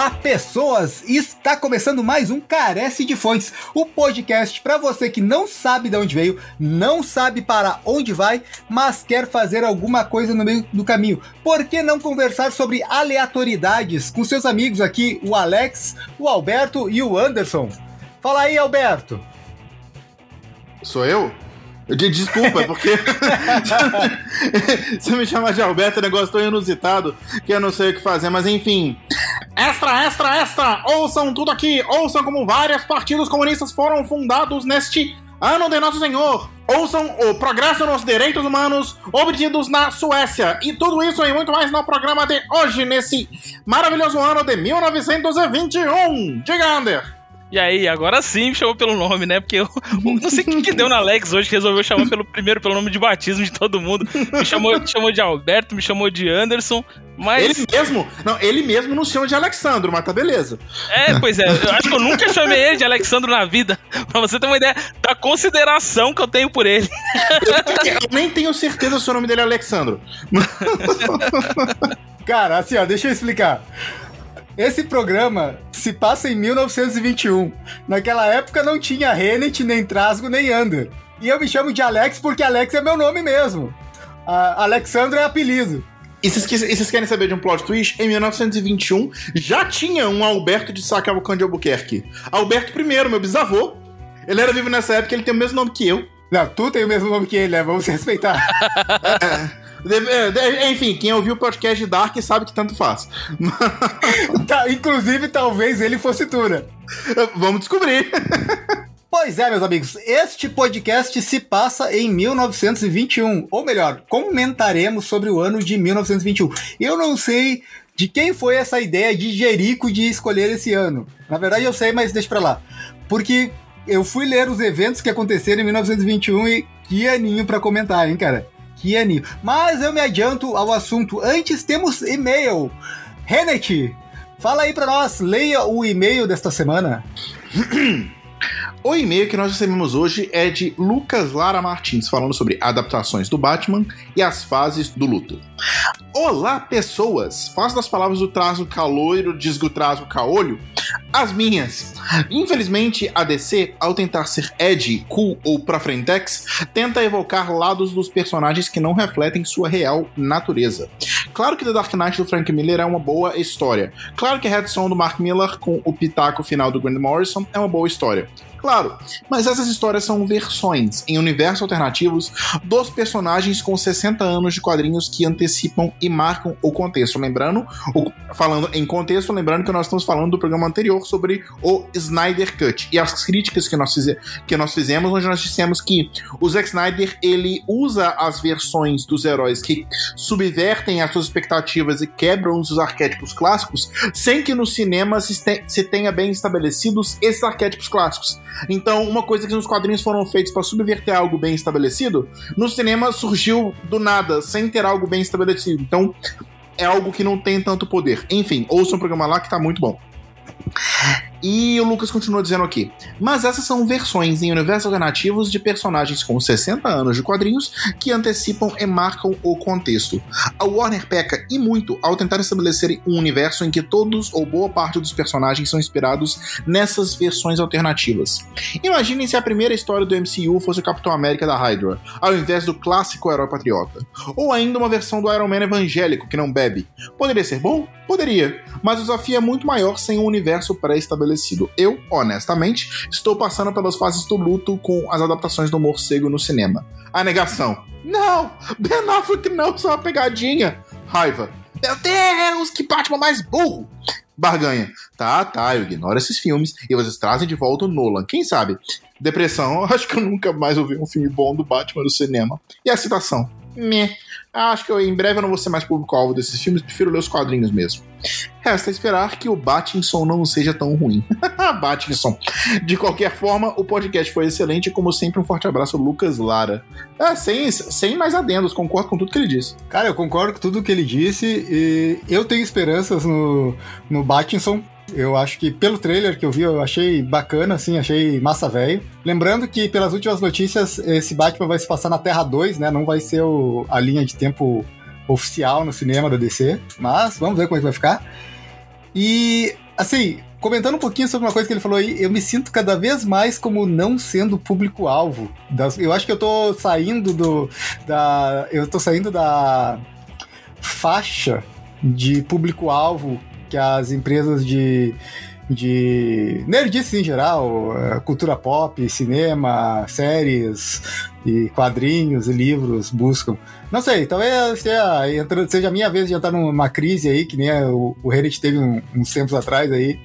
Olá, pessoas! Está começando mais um Carece de Fontes, o podcast para você que não sabe de onde veio, não sabe para onde vai, mas quer fazer alguma coisa no meio do caminho. Por que não conversar sobre aleatoriedades com seus amigos aqui, o Alex, o Alberto e o Anderson? Fala aí, Alberto! Sou eu? Desculpa, porque você me chama de Alberto, é um negócio tão inusitado que eu não sei o que fazer, mas enfim. Extra, extra, extra! Ouçam tudo aqui! Ouçam como vários partidos comunistas foram fundados neste ano de Nosso Senhor! Ouçam o progresso nos direitos humanos obtidos na Suécia! E tudo isso e muito mais no programa de hoje, nesse maravilhoso ano de 1921! Diga, Ander! E aí, agora sim me chamou pelo nome, né? Porque eu, eu não sei o que, que, deu na Alex hoje que resolveu chamar pelo primeiro pelo nome de batismo de todo mundo. Me chamou, me chamou de Alberto, me chamou de Anderson, mas. Ele mesmo? Não, ele mesmo não chama de Alexandro, mas tá beleza. É, pois é, eu acho que eu nunca chamei ele de Alexandro na vida. Pra você ter uma ideia da consideração que eu tenho por ele. Eu, eu nem tenho certeza se o nome dele é Alexandro. Cara, assim, ó, deixa eu explicar. Esse programa se passa em 1921. Naquela época não tinha Renet, nem Trasgo, nem Under. E eu me chamo de Alex porque Alex é meu nome mesmo. Uh, Alexandro é apelido. E vocês querem saber de um plot twist? Em 1921 já tinha um Alberto de Sacalcão de Albuquerque. Alberto I, meu bisavô. Ele era vivo nessa época, ele tem o mesmo nome que eu. Não, tu tem o mesmo nome que ele, né? Vamos respeitar. É, enfim, quem ouviu o podcast de Dark sabe que tanto faz. tá, inclusive, talvez ele fosse Tura. Vamos descobrir. Pois é, meus amigos, este podcast se passa em 1921, ou melhor, comentaremos sobre o ano de 1921. Eu não sei de quem foi essa ideia de Jerico de escolher esse ano. Na verdade, eu sei, mas deixa pra lá. Porque eu fui ler os eventos que aconteceram em 1921 e que aninho para comentar, hein, cara? Mas eu me adianto ao assunto. Antes temos e-mail. Renet, fala aí para nós, leia o e-mail desta semana. O e-mail que nós recebemos hoje é de Lucas Lara Martins, falando sobre adaptações do Batman e as fases do luto. Olá, pessoas! Faço das palavras do traço caloiro, desgutraso caolho, as minhas. Infelizmente, a DC, ao tentar ser edgy, cool ou pra frentex, tenta evocar lados dos personagens que não refletem sua real natureza. Claro que The Dark Knight do Frank Miller é uma boa história. Claro que a Red do Mark Miller com o pitaco final do Grant Morrison é uma boa história. Claro, mas essas histórias são versões, em universos alternativos, dos personagens com 60 anos de quadrinhos que antecipam e marcam o contexto. Lembrando, o, falando em contexto, lembrando que nós estamos falando do programa anterior sobre o Snyder Cut e as críticas que nós, que nós fizemos, onde nós dissemos que o Zack Snyder ele usa as versões dos heróis que subvertem as suas expectativas e quebram os arquétipos clássicos, sem que no cinema se, se tenha bem estabelecidos esses arquétipos clássicos. Então, uma coisa que nos quadrinhos foram feitos para subverter algo bem estabelecido, no cinema surgiu do nada, sem ter algo bem estabelecido. Então, é algo que não tem tanto poder. Enfim, ouça um programa lá que tá muito bom. E o Lucas continua dizendo aqui: Mas essas são versões em universos alternativos de personagens com 60 anos de quadrinhos que antecipam e marcam o contexto. A Warner peca e muito ao tentar estabelecer um universo em que todos ou boa parte dos personagens são inspirados nessas versões alternativas. Imaginem se a primeira história do MCU fosse o Capitão América da Hydra, ao invés do clássico herói patriota. Ou ainda uma versão do Iron Man evangélico que não bebe. Poderia ser bom? Poderia, mas o desafio é muito maior sem um universo pré-estabelecido. Eu, honestamente, estou passando pelas fases do luto com as adaptações do morcego no cinema. A negação. Não! Ben Affleck não, só uma pegadinha. Raiva. Meu Deus, que Batman mais burro! Barganha. Tá, tá, eu ignoro esses filmes e vocês trazem de volta o Nolan. Quem sabe? Depressão, acho que eu nunca mais ouvi um filme bom do Batman no cinema. E a citação? Meh. Acho que eu, em breve eu não vou ser mais público-alvo desses filmes, prefiro ler os quadrinhos mesmo. Resta esperar que o Batinson não seja tão ruim. Batinson. De qualquer forma, o podcast foi excelente como sempre, um forte abraço Lucas Lara. É, sem, sem mais adendos, concordo com tudo que ele disse. Cara, eu concordo com tudo que ele disse e eu tenho esperanças no, no Batinson. Eu acho que pelo trailer que eu vi, eu achei bacana, assim, achei massa velho. Lembrando que, pelas últimas notícias, esse Batman vai se passar na Terra 2, né? Não vai ser o, a linha de tempo oficial no cinema da DC. Mas vamos ver como é que vai ficar. E assim, comentando um pouquinho sobre uma coisa que ele falou aí, eu me sinto cada vez mais como não sendo público-alvo. Eu acho que eu tô saindo do. Da, eu tô saindo da faixa de público-alvo que as empresas de de nerdice em geral, é, cultura pop, cinema, séries e quadrinhos e livros buscam. Não sei, talvez seja, a minha vez de entrar numa crise aí, que nem o, Reddit teve uns tempos atrás aí.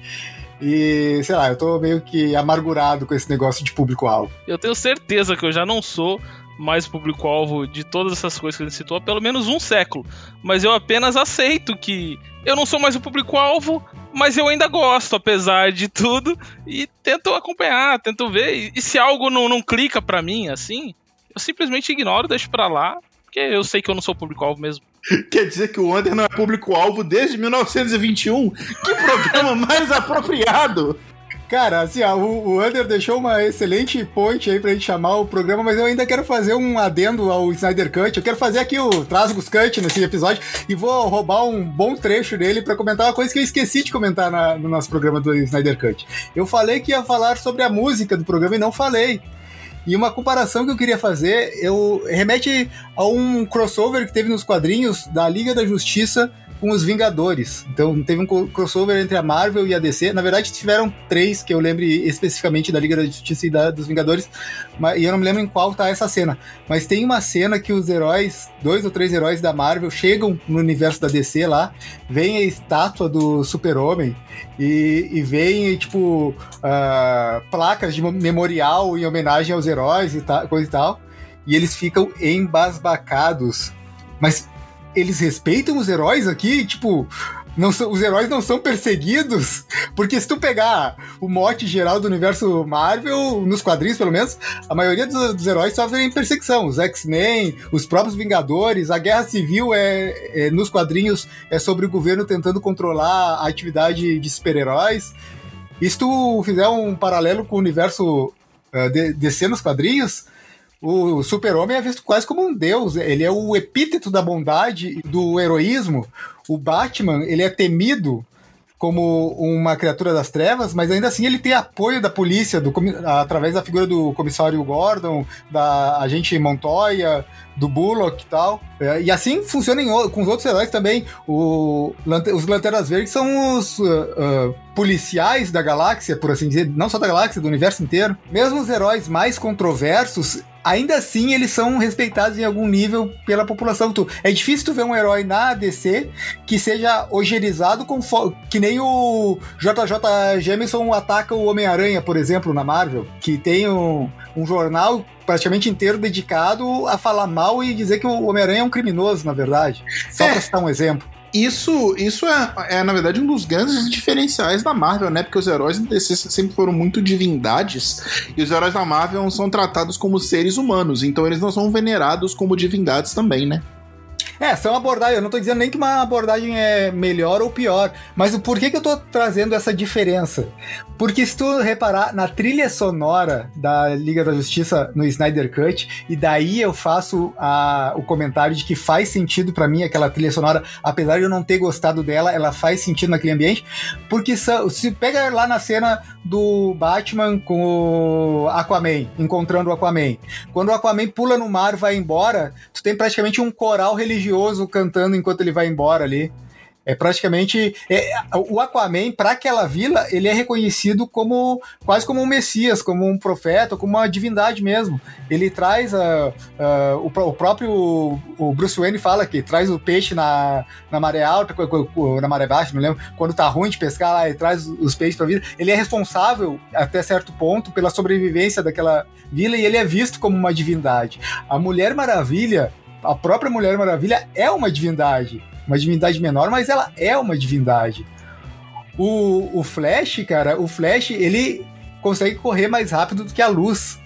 E, sei lá, eu tô meio que amargurado com esse negócio de público-alvo. Eu tenho certeza que eu já não sou mais público-alvo de todas essas coisas que ele citou há pelo menos um século. Mas eu apenas aceito que eu não sou mais o público-alvo, mas eu ainda gosto, apesar de tudo, e tento acompanhar, tento ver. E se algo não, não clica para mim, assim, eu simplesmente ignoro, deixo pra lá, porque eu sei que eu não sou público-alvo mesmo. Quer dizer que o Under não é público-alvo desde 1921? Que programa mais apropriado! Cara, assim, ó, o, o deixou uma excelente ponte aí pra gente chamar o programa, mas eu ainda quero fazer um adendo ao Snyder Cut. Eu quero fazer aqui o Trasgos Cut nesse episódio e vou roubar um bom trecho dele para comentar uma coisa que eu esqueci de comentar na, no nosso programa do Snyder Cut. Eu falei que ia falar sobre a música do programa e não falei. E uma comparação que eu queria fazer, eu remete a um crossover que teve nos quadrinhos da Liga da Justiça com os Vingadores. Então teve um crossover entre a Marvel e a DC. Na verdade, tiveram três, que eu lembre especificamente da Liga da Justiça e da, dos Vingadores, mas, e eu não me lembro em qual tá essa cena. Mas tem uma cena que os heróis, dois ou três heróis da Marvel, chegam no universo da DC lá, vem a estátua do Super-Homem e, e vem, tipo, uh, placas de memorial em homenagem aos heróis e tal, coisa e tal. E eles ficam embasbacados. Mas eles respeitam os heróis aqui, tipo, não são, os heróis não são perseguidos, porque se tu pegar o mote geral do universo Marvel, nos quadrinhos pelo menos, a maioria dos, dos heróis sofrem perseguição. Os X-Men, os próprios Vingadores, a Guerra Civil é, é, nos quadrinhos é sobre o governo tentando controlar a atividade de super-heróis. E se tu fizer um paralelo com o universo uh, de, DC nos quadrinhos, o super-homem é visto quase como um deus. Ele é o epíteto da bondade, do heroísmo. O Batman, ele é temido como uma criatura das trevas, mas ainda assim ele tem apoio da polícia, do, através da figura do comissário Gordon, da agente Montoya, do Bullock e tal. É, e assim funciona em, com os outros heróis também. O, os Lanternas Verdes são os uh, uh, policiais da galáxia, por assim dizer, não só da galáxia, do universo inteiro. Mesmo os heróis mais controversos, ainda assim eles são respeitados em algum nível pela população. Tu, é difícil tu ver um herói na DC que seja ogerizado com que nem o JJ Jameson ataca o Homem-Aranha, por exemplo, na Marvel, que tem um, um jornal praticamente inteiro dedicado a falar mal e dizer que o Homem-Aranha é um criminoso, na verdade. Só é. pra citar um exemplo. Isso, isso é, é, na verdade, um dos grandes diferenciais da Marvel, né? Porque os heróis da DC sempre foram muito divindades e os heróis da Marvel são tratados como seres humanos, então eles não são venerados como divindades também, né? É, são abordagens. Eu não tô dizendo nem que uma abordagem é melhor ou pior, mas o porquê que eu tô trazendo essa diferença? Porque se tu reparar na trilha sonora da Liga da Justiça no Snyder Cut, e daí eu faço a, o comentário de que faz sentido para mim aquela trilha sonora, apesar de eu não ter gostado dela, ela faz sentido naquele ambiente, porque se pega lá na cena do Batman com o Aquaman, encontrando o Aquaman. Quando o Aquaman pula no mar vai embora, tu tem praticamente um coral religioso cantando enquanto ele vai embora ali. É praticamente. É, o Aquaman, para aquela vila, ele é reconhecido como quase como um messias, como um profeta, como uma divindade mesmo. Ele traz a, a o, o, próprio o Bruce Wayne fala que traz o peixe na, na maré alta, na maré baixa, não lembro. Quando tá ruim de pescar lá, ele traz os peixes pra vida. Ele é responsável, até certo ponto, pela sobrevivência daquela vila e ele é visto como uma divindade. A Mulher Maravilha, a própria Mulher Maravilha é uma divindade uma divindade menor, mas ela é uma divindade. O, o Flash, cara, o Flash, ele consegue correr mais rápido do que a luz,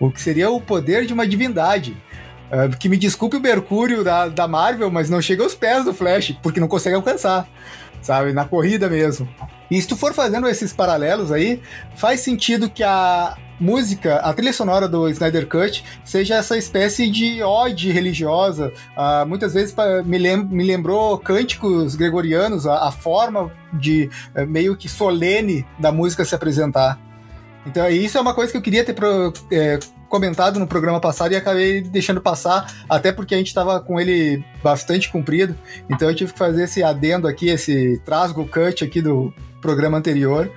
o que seria o poder de uma divindade. Uh, que me desculpe o Mercúrio da, da Marvel, mas não chega aos pés do Flash, porque não consegue alcançar, sabe? Na corrida mesmo. E se tu for fazendo esses paralelos aí, faz sentido que a música, a trilha sonora do Snyder Cut, seja essa espécie de ode religiosa. Uh, muitas vezes me, lem me lembrou cânticos gregorianos, a, a forma de uh, meio que solene da música se apresentar. Então, isso é uma coisa que eu queria ter pro, é, comentado no programa passado e acabei deixando passar, até porque a gente estava com ele bastante comprido, então eu tive que fazer esse adendo aqui, esse trasgo cut aqui do programa anterior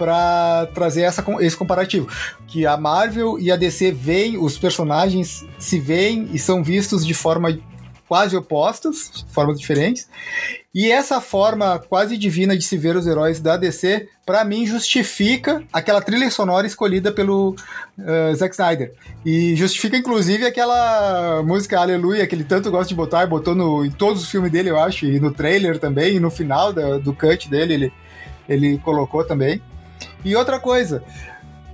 para trazer essa, esse comparativo. Que a Marvel e a DC veem, os personagens se veem e são vistos de forma quase opostas, formas diferentes. E essa forma quase divina de se ver os heróis da DC, para mim, justifica aquela trilha sonora escolhida pelo uh, Zack Snyder. E justifica, inclusive, aquela música Aleluia, que ele tanto gosta de botar, botou no, em todos os filmes dele, eu acho, e no trailer também, e no final da, do cut dele, ele, ele colocou também. E outra coisa,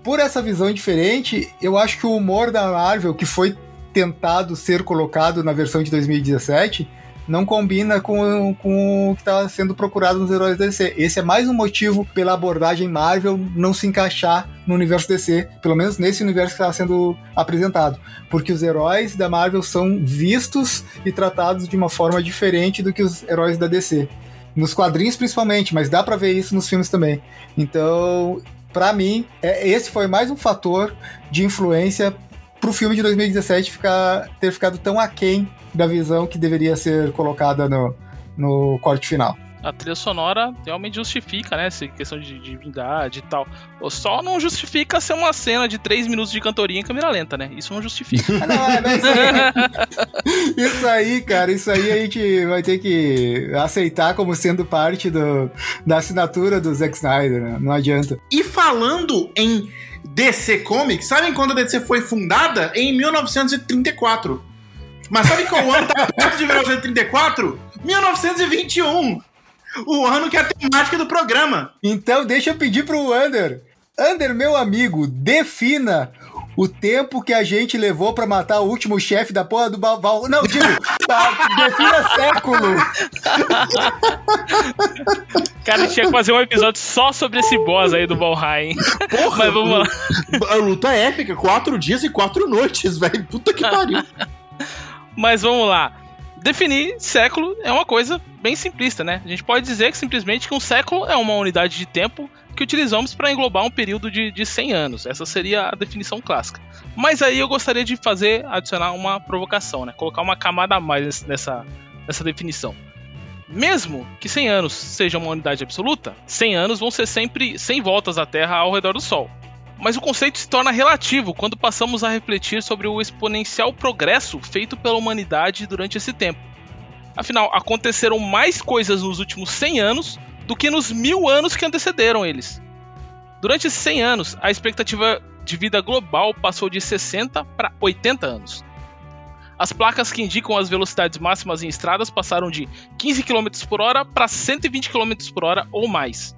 por essa visão diferente, eu acho que o humor da Marvel, que foi tentado ser colocado na versão de 2017 não combina com, com o que está sendo procurado nos heróis DC. Esse é mais um motivo pela abordagem Marvel não se encaixar no universo DC, pelo menos nesse universo que está sendo apresentado. Porque os heróis da Marvel são vistos e tratados de uma forma diferente do que os heróis da DC. Nos quadrinhos principalmente, mas dá para ver isso nos filmes também. Então, para mim, é, esse foi mais um fator de influência pro filme de 2017 ficar, ter ficado tão aquém da visão que deveria ser colocada no, no corte final a trilha sonora realmente justifica, né? Essa questão de divindade e tal. Só não justifica ser uma cena de 3 minutos de cantoria em câmera lenta, né? Isso não justifica. não, é, isso, aí, isso aí, cara, isso aí a gente vai ter que aceitar como sendo parte do, da assinatura do Zack Snyder, né? Não adianta. E falando em DC Comics, sabem quando a DC foi fundada? Em 1934. Mas sabe qual ano tá perto de 1934? 1921! O ano que é a temática do programa. Então deixa eu pedir pro Ander. Ander, meu amigo, defina o tempo que a gente levou para matar o último chefe da porra do Balval. Não, digo, tá, defina século. Cara, a gente tinha que fazer um episódio só sobre esse boss aí do Valheim. Porra, Mas vamos lá. A luta é épica, quatro dias e quatro noites, velho. Puta que pariu. Mas vamos lá. Definir século é uma coisa bem simplista, né? A gente pode dizer que simplesmente que um século é uma unidade de tempo que utilizamos para englobar um período de, de 100 anos. Essa seria a definição clássica. Mas aí eu gostaria de fazer, adicionar uma provocação, né? Colocar uma camada a mais nessa, nessa definição. Mesmo que 100 anos seja uma unidade absoluta, 100 anos vão ser sempre 100 voltas à Terra ao redor do Sol. Mas o conceito se torna relativo quando passamos a refletir sobre o exponencial progresso feito pela humanidade durante esse tempo. Afinal, aconteceram mais coisas nos últimos 100 anos do que nos mil anos que antecederam eles. Durante esses 100 anos, a expectativa de vida global passou de 60 para 80 anos. As placas que indicam as velocidades máximas em estradas passaram de 15 km por hora para 120 km por hora ou mais.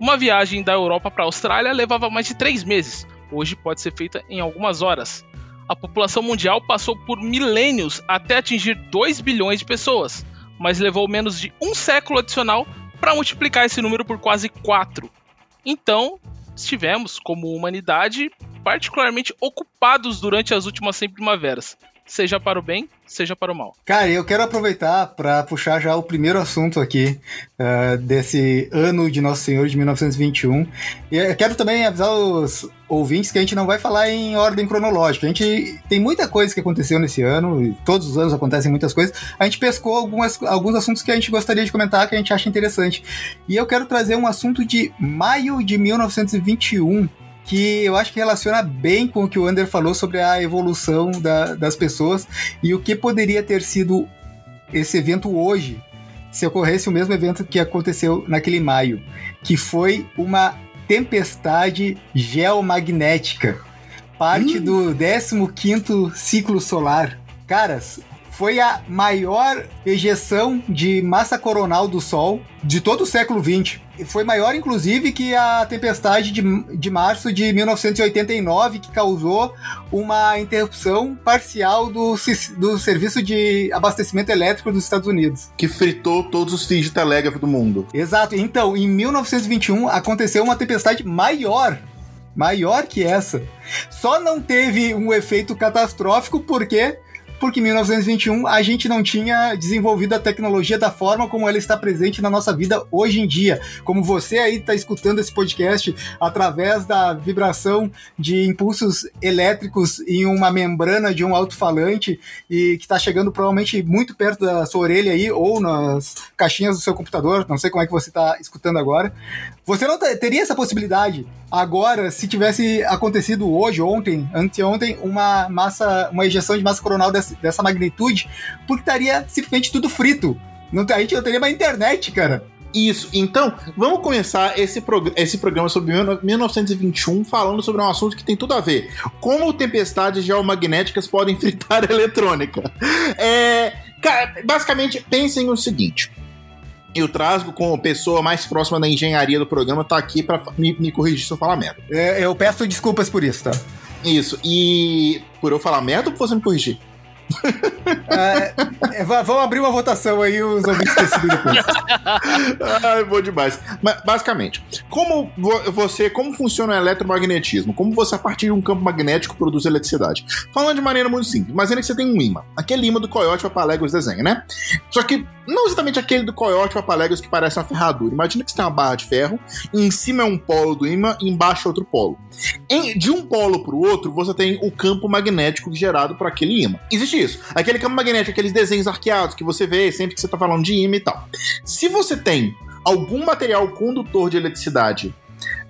Uma viagem da Europa para a Austrália levava mais de 3 meses, hoje pode ser feita em algumas horas. A população mundial passou por milênios até atingir 2 bilhões de pessoas, mas levou menos de um século adicional para multiplicar esse número por quase 4. Então, estivemos, como humanidade, particularmente ocupados durante as últimas 100 primaveras, seja para o bem, seja para o mal. Cara, eu quero aproveitar para puxar já o primeiro assunto aqui uh, desse ano de Nosso Senhor de 1921. E eu quero também avisar os ouvintes que a gente não vai falar em ordem cronológica. A gente tem muita coisa que aconteceu nesse ano, e todos os anos acontecem muitas coisas. A gente pescou algumas, alguns assuntos que a gente gostaria de comentar, que a gente acha interessante. E eu quero trazer um assunto de maio de 1921 que eu acho que relaciona bem com o que o Ander falou sobre a evolução da, das pessoas e o que poderia ter sido esse evento hoje, se ocorresse o mesmo evento que aconteceu naquele maio, que foi uma tempestade geomagnética, parte hum. do 15º ciclo solar. Caras, foi a maior ejeção de massa coronal do Sol de todo o século XX. Foi maior, inclusive, que a tempestade de, de março de 1989, que causou uma interrupção parcial do, do serviço de abastecimento elétrico dos Estados Unidos. Que fritou todos os fios de telégrafo do mundo. Exato. Então, em 1921, aconteceu uma tempestade maior maior que essa. Só não teve um efeito catastrófico porque porque em 1921 a gente não tinha desenvolvido a tecnologia da forma como ela está presente na nossa vida hoje em dia. Como você aí está escutando esse podcast através da vibração de impulsos elétricos em uma membrana de um alto-falante e que está chegando provavelmente muito perto da sua orelha aí ou nas caixinhas do seu computador, não sei como é que você está escutando agora. Você não teria essa possibilidade agora se tivesse acontecido hoje, ontem, anteontem, uma massa, uma ejeção de massa coronal dessa, dessa magnitude, porque estaria simplesmente tudo frito. Não, a gente não teria mais internet, cara. Isso, então vamos começar esse, prog esse programa sobre 1921 falando sobre um assunto que tem tudo a ver. Como tempestades geomagnéticas podem fritar a eletrônica. É, basicamente, pensem o seguinte: e o Trasgo, como pessoa mais próxima da engenharia do programa, tá aqui para me, me, corrigir se eu falar merda. É, eu peço desculpas por isso, tá? Isso. E por eu falar merda ou por você me corrigir? É, é, vamos abrir uma votação aí, os ouvintes decidem depois. Ai, bom demais. Mas, basicamente, como você, como funciona o eletromagnetismo? Como você, a partir de um campo magnético, produz eletricidade? Falando de maneira muito simples, imagina que você tem um imã. Aquele imã do Coyote Papaléguas desenha, né? Só que não exatamente aquele do Coyote Papaléguas que parece uma ferradura. Imagina que você tem uma barra de ferro, em cima é um polo do imã embaixo é outro polo. De um polo para o outro, você tem o campo magnético gerado por aquele imã. Existe isso. Aquele campo magnético, aqueles desenhos arqueados que você vê sempre que você está falando de imã e tal. Se você tem algum material condutor de eletricidade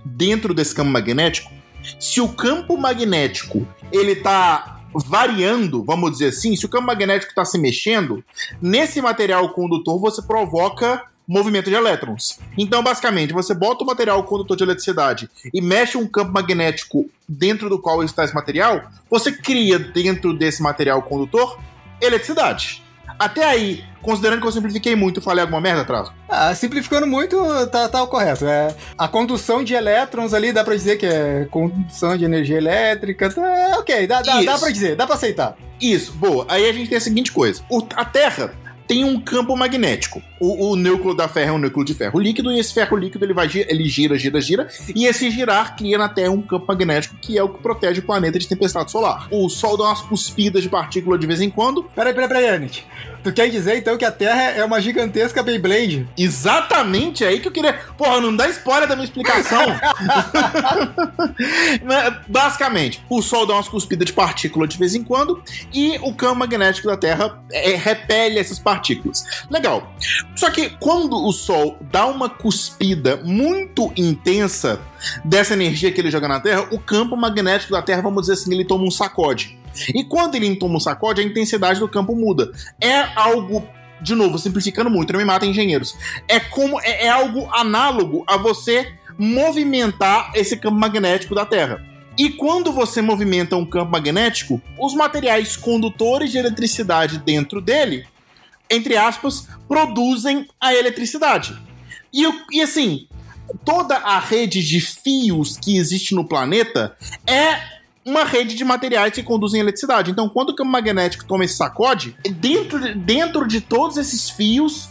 dentro desse campo magnético, se o campo magnético ele tá variando, vamos dizer assim, se o campo magnético está se mexendo, nesse material condutor você provoca movimento de elétrons. Então, basicamente, você bota o material condutor de eletricidade e mexe um campo magnético dentro do qual está esse material, você cria dentro desse material condutor eletricidade. Até aí, considerando que eu simplifiquei muito, falei alguma merda atrás? Ah, simplificando muito, tá, tá o correto. É, a condução de elétrons ali, dá pra dizer que é condução de energia elétrica. Tá, é, ok, dá, dá, dá pra dizer, dá pra aceitar. Isso, boa. Aí a gente tem a seguinte coisa: o, a Terra tem um campo magnético. O, o, núcleo da Terra é um núcleo de ferro líquido, e esse ferro líquido ele vai ele gira, gira, gira, e esse girar cria na Terra um campo magnético que é o que protege o planeta de tempestade solar. O Sol dá umas cuspidas de partícula de vez em quando. Peraí, peraí, peraí, Anit. Tu quer dizer então que a Terra é uma gigantesca Beyblade? Exatamente, é aí que eu queria. Porra, não dá spoiler da minha explicação. Basicamente, o Sol dá umas cuspidas de partícula de vez em quando e o campo magnético da Terra é, repele essas partículas. Legal. Só que quando o Sol dá uma cuspida muito intensa dessa energia que ele joga na Terra, o campo magnético da Terra, vamos dizer assim, ele toma um sacode. E quando ele toma um sacode, a intensidade do campo muda. É algo de novo, simplificando muito, não me mata engenheiros. É como é, é, algo análogo a você movimentar esse campo magnético da Terra. E quando você movimenta um campo magnético, os materiais condutores de eletricidade dentro dele, entre aspas, produzem a eletricidade. E, e assim, toda a rede de fios que existe no planeta é uma rede de materiais que conduzem eletricidade. Então, quando o campo magnético toma esse sacode, dentro, de, dentro de todos esses fios,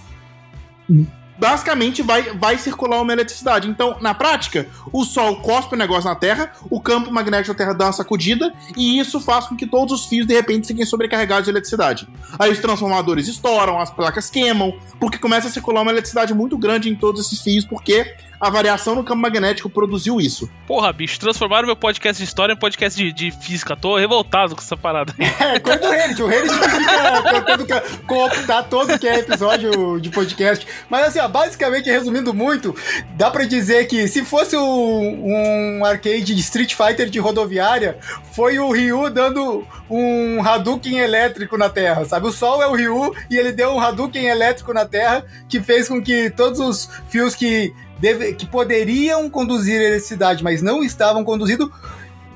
basicamente vai, vai circular uma eletricidade. Então, na prática, o Sol cospe o negócio na Terra, o campo magnético da Terra dá uma sacudida, e isso faz com que todos os fios de repente fiquem sobrecarregados de eletricidade. Aí os transformadores estouram, as placas queimam, porque começa a circular uma eletricidade muito grande em todos esses fios, porque a variação no campo magnético produziu isso. Porra, bicho, transformaram meu podcast de história em podcast de, de física. Tô revoltado com essa parada. É, coisa do Reddit. O Reddit fica tentando cooptar todo que é episódio de podcast. Mas assim, ó, basicamente, resumindo muito, dá pra dizer que se fosse um, um arcade de Street Fighter de rodoviária, foi o Ryu dando um Hadouken elétrico na Terra, sabe? O Sol é o Ryu e ele deu um Hadouken elétrico na Terra que fez com que todos os fios que deve, que poderiam conduzir eletricidade, mas não estavam conduzindo,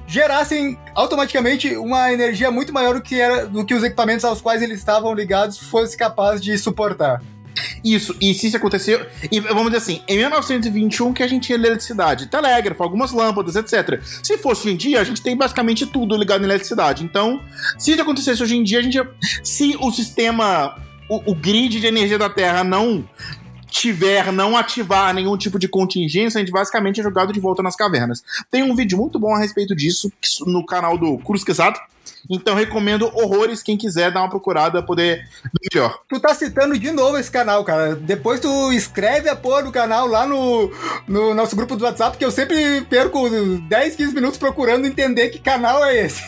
gerassem automaticamente uma energia muito maior do que, era, do que os equipamentos aos quais eles estavam ligados fosse capaz de suportar. Isso, e se isso aconteceu, e vamos dizer assim, em 1921 que a gente tinha eletricidade, telégrafo, algumas lâmpadas, etc. Se fosse hoje em dia, a gente tem basicamente tudo ligado em eletricidade. Então, se isso acontecesse hoje em dia, a gente se o sistema o, o grid de energia da Terra não tiver não ativar nenhum tipo de contingência, a gente basicamente é jogado de volta nas cavernas. Tem um vídeo muito bom a respeito disso no canal do Cruz Quesado. Então recomendo horrores quem quiser dar uma procurada poder melhor. Tu tá citando de novo esse canal, cara. Depois tu escreve a porra do canal lá no, no nosso grupo do WhatsApp, que eu sempre perco 10, 15 minutos procurando entender que canal é esse.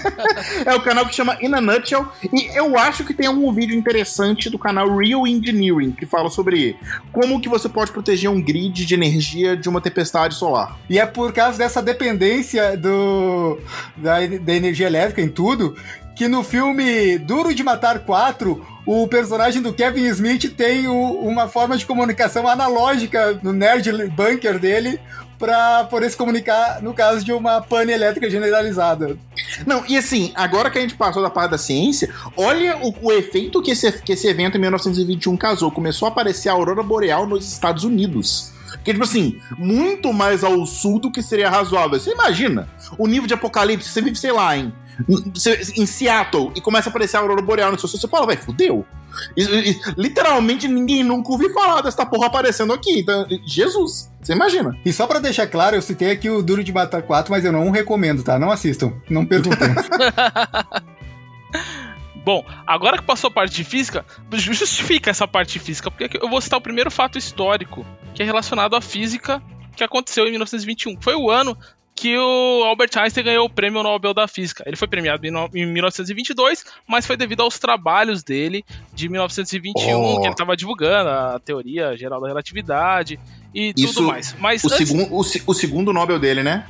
é o canal que chama In a Nutshell. E eu acho que tem algum vídeo interessante do canal Real Engineering, que fala sobre como que você pode proteger um grid de energia de uma tempestade solar. E é por causa dessa dependência do, da, da energia elétrica em tudo, que no filme Duro de Matar 4, o personagem do Kevin Smith tem o, uma forma de comunicação analógica no nerd bunker dele para poder se comunicar no caso de uma pane elétrica generalizada. Não, e assim, agora que a gente passou da parte da ciência, olha o, o efeito que esse, que esse evento em 1921 causou. Começou a aparecer a aurora boreal nos Estados Unidos. Que, tipo assim, muito mais ao sul do que seria razoável. Você imagina o nível de apocalipse, você vive, sei lá, em em Seattle e começa a aparecer a aurora boreal no seu você fala, vai, fudeu. E, e, literalmente ninguém nunca ouviu falar dessa porra aparecendo aqui. Então, Jesus, você imagina. E só para deixar claro, eu citei aqui o Duro de Matar 4, mas eu não recomendo, tá? Não assistam, não perguntem. Bom, agora que passou a parte de física, justifica essa parte de física, porque eu vou citar o primeiro fato histórico que é relacionado à física que aconteceu em 1921. Foi o ano que o Albert Einstein ganhou o prêmio Nobel da Física. Ele foi premiado em 1922, mas foi devido aos trabalhos dele de 1921, oh. que ele estava divulgando a teoria geral da relatividade e Isso, tudo mais. Mas o, antes... segundo, o, o, segundo Nobel dele, né?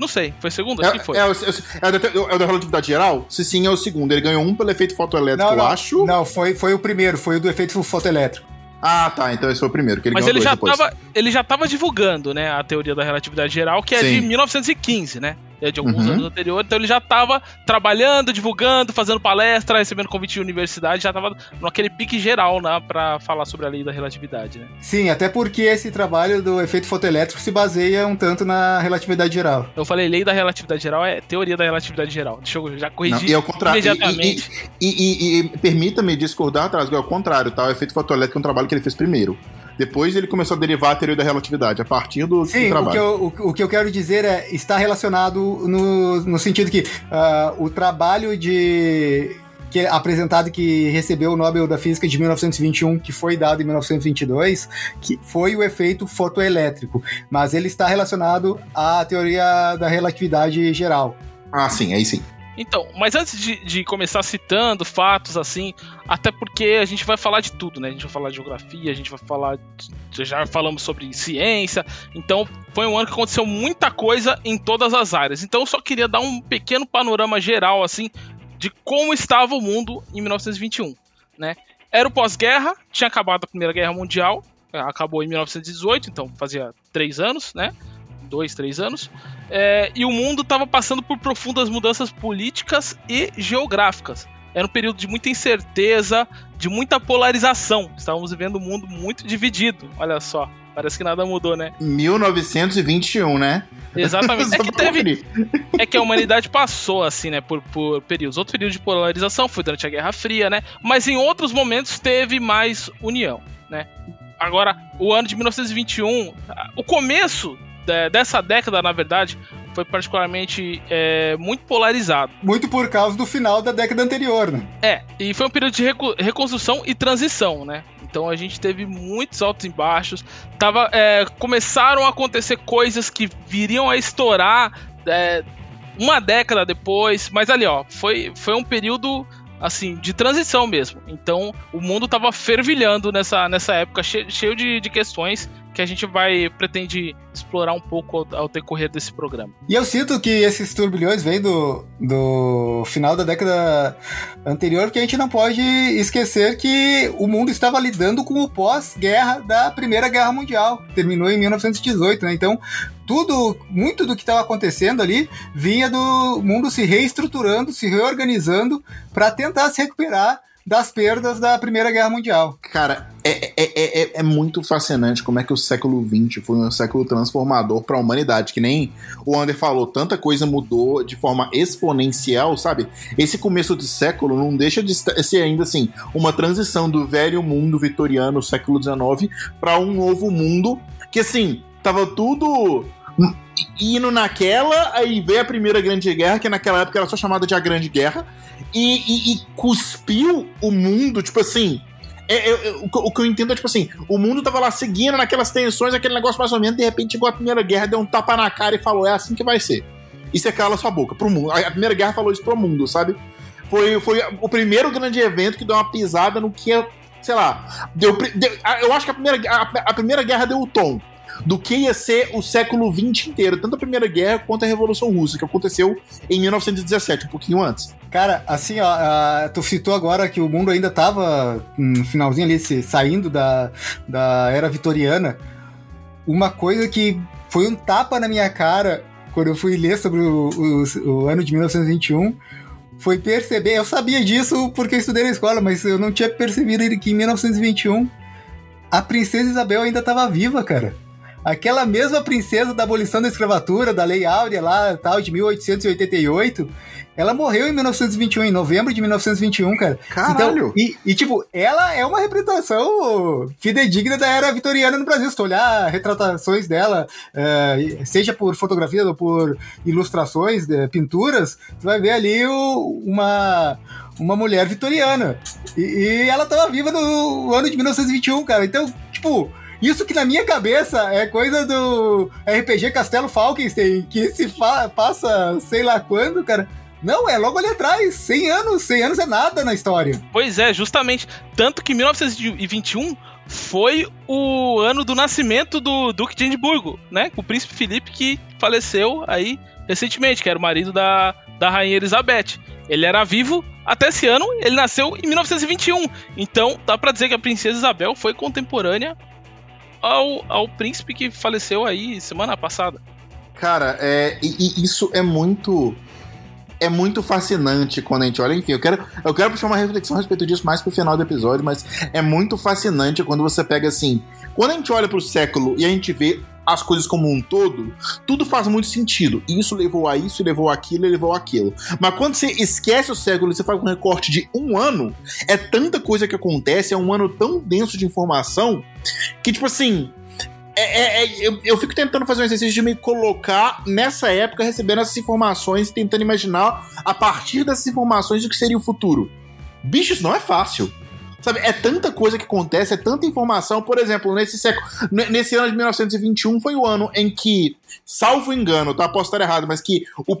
Não sei, foi segundo? Acho é, que foi. É, é, é, é, da relatividade geral? Se sim, é o segundo. Ele ganhou um pelo efeito fotoelétrico, não, não, eu acho. Não, foi, foi o primeiro, foi o do efeito fotoelétrico. Ah, tá. Então esse foi o primeiro. Que ele Mas ele já, tava, ele já tava divulgando, né, a teoria da relatividade geral, que é Sim. de 1915, né? É de alguns uhum. anos anteriores, então ele já estava trabalhando, divulgando, fazendo palestra, recebendo convite de universidade, já estava naquele pique geral né, para falar sobre a lei da relatividade. Né? Sim, até porque esse trabalho do efeito fotoelétrico se baseia um tanto na relatividade geral. Eu falei lei da relatividade geral, é teoria da relatividade geral. Deixa eu já corrigir Não, e ao contrário, imediatamente. E, e, e, e permita-me discordar atrás, é o contrário, tá? O efeito fotoelétrico é um trabalho que ele fez primeiro. Depois ele começou a derivar a teoria da relatividade, a partir do, Sim, do trabalho. O que, eu, o, o que eu quero dizer é, está relacionado no, no sentido que uh, o trabalho de que é apresentado que recebeu o Nobel da Física de 1921, que foi dado em 1922, que foi o efeito fotoelétrico, mas ele está relacionado à teoria da relatividade geral. Ah, sim, aí sim. Então, mas antes de, de, começar citando fatos assim, até porque a gente vai falar de tudo, né? A gente vai falar de geografia, a gente vai falar. De, já falamos sobre ciência. Então, foi um ano que aconteceu muita coisa em todas as áreas. Então, eu só queria dar um pequeno panorama geral, assim, de como estava o mundo em 1921, né? Era o pós-guerra, tinha acabado a Primeira Guerra Mundial, acabou em 1918, então fazia três anos, né? Dois, três anos, é, e o mundo estava passando por profundas mudanças políticas e geográficas. Era um período de muita incerteza, de muita polarização. Estávamos vivendo um mundo muito dividido. Olha só, parece que nada mudou, né? 1921, né? Exatamente. é que teve. É que a humanidade passou, assim, né, por, por períodos. Outro período de polarização foi durante a Guerra Fria, né? Mas em outros momentos teve mais união, né? Agora, o ano de 1921, o começo dessa década, na verdade, foi particularmente é, muito polarizado. Muito por causa do final da década anterior, né? É, e foi um período de reconstrução e transição, né? Então a gente teve muitos altos e baixos. Tava, é, começaram a acontecer coisas que viriam a estourar é, uma década depois. Mas ali, ó, foi, foi um período assim, de transição mesmo. Então, o mundo estava fervilhando nessa, nessa época, cheio, de, de, questões que a gente vai pretende explorar um pouco ao, ao, decorrer desse programa. E eu sinto que esses turbilhões vêm do, do final da década anterior, porque a gente não pode esquecer que o mundo estava lidando com o pós-guerra da Primeira Guerra Mundial. Terminou em 1918, né? Então, tudo, muito do que estava acontecendo ali vinha do mundo se reestruturando, se reorganizando para tentar se recuperar das perdas da Primeira Guerra Mundial. Cara, é, é, é, é muito fascinante como é que o século XX foi um século transformador para a humanidade, que nem o Ander falou, tanta coisa mudou de forma exponencial, sabe? Esse começo de século não deixa de ser ainda assim uma transição do velho mundo vitoriano, século XIX, para um novo mundo que assim tava tudo indo naquela, aí veio a Primeira Grande Guerra, que naquela época era só chamada de a Grande Guerra, e, e, e cuspiu o mundo, tipo assim. É, é, é, o que eu entendo é, tipo assim, o mundo tava lá seguindo naquelas tensões, aquele negócio mais ou menos, de repente chegou a Primeira Guerra, deu um tapa na cara e falou, é assim que vai ser. E você cala sua boca pro mundo. A Primeira Guerra falou isso pro mundo, sabe? Foi, foi o primeiro grande evento que deu uma pisada no que é, sei lá, deu, deu eu acho que a primeira, a, a primeira guerra deu o tom do que ia ser o século XX inteiro, tanto a Primeira Guerra quanto a Revolução Russa, que aconteceu em 1917, um pouquinho antes. Cara, assim, ó, tu citou agora que o mundo ainda tava no finalzinho ali, saindo da, da era vitoriana. Uma coisa que foi um tapa na minha cara quando eu fui ler sobre o, o, o ano de 1921 foi perceber, eu sabia disso porque eu estudei na escola, mas eu não tinha percebido que em 1921 a princesa Isabel ainda estava viva, cara. Aquela mesma princesa da abolição da escravatura, da Lei Áurea lá, tal, de 1888, ela morreu em 1921, em novembro de 1921, cara. Caralho! Então, e, e, tipo, ela é uma representação fidedigna da era vitoriana no Brasil. Se tu olhar retratações dela, é, seja por fotografias ou por ilustrações, de, pinturas, tu vai ver ali o, uma, uma mulher vitoriana. E, e ela tava viva no ano de 1921, cara. Então, tipo isso que na minha cabeça é coisa do RPG Castelo Falkenstein, que se passa sei lá quando, cara. Não, é logo ali atrás. 100 anos. 100 anos é nada na história. Pois é, justamente. Tanto que 1921 foi o ano do nascimento do Duque de Edimburgo, né? O príncipe Felipe que faleceu aí recentemente, que era o marido da, da rainha Elizabeth. Ele era vivo até esse ano, ele nasceu em 1921. Então, dá para dizer que a princesa Isabel foi contemporânea ao, ao príncipe que faleceu aí semana passada. Cara, é, e, e isso é muito é muito fascinante quando a gente olha. Enfim, eu quero, eu quero puxar uma reflexão a respeito disso mais pro final do episódio, mas é muito fascinante quando você pega assim. Quando a gente olha pro século e a gente vê as coisas como um todo, tudo faz muito sentido. Isso levou a isso, levou aquilo, levou aquilo. Mas quando você esquece o século e você faz um recorte de um ano, é tanta coisa que acontece, é um ano tão denso de informação, que, tipo assim, é, é, é, eu, eu, fico tentando fazer um exercício de me colocar nessa época, recebendo essas informações, tentando imaginar a partir dessas informações o que seria o futuro. Bichos, não é fácil. Sabe, é tanta coisa que acontece, é tanta informação. Por exemplo, nesse século, nesse ano de 1921 foi o ano em que, salvo engano, tá? Posso estar errado, mas que o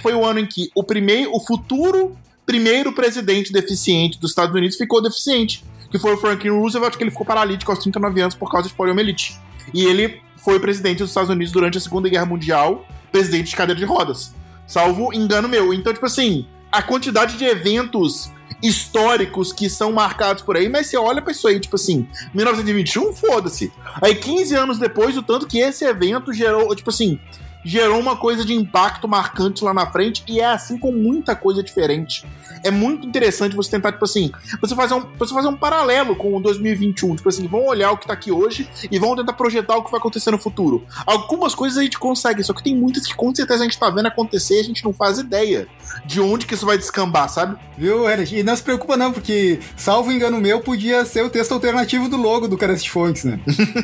foi o ano em que o primeiro, o futuro primeiro presidente deficiente dos Estados Unidos ficou deficiente, que foi o Franklin Roosevelt, que ele ficou paralítico aos 39 anos por causa de poliomielite. E ele foi presidente dos Estados Unidos durante a Segunda Guerra Mundial, presidente de cadeira de rodas. Salvo engano meu. Então, tipo assim, a quantidade de eventos históricos que são marcados por aí, mas você olha pra isso aí, tipo assim, 1921, foda-se. Aí 15 anos depois, o tanto que esse evento gerou, tipo assim, gerou uma coisa de impacto marcante lá na frente e é assim com muita coisa diferente. É muito interessante você tentar, tipo assim, você fazer um, você fazer um paralelo com o 2021. Tipo assim, vão olhar o que tá aqui hoje e vão tentar projetar o que vai acontecer no futuro. Algumas coisas a gente consegue, só que tem muitas que com certeza a gente tá vendo acontecer e a gente não faz ideia de onde que isso vai descambar, sabe? Viu, Eric? E não se preocupa não, porque, salvo engano meu, podia ser o texto alternativo do logo do Carece de Fontes, né?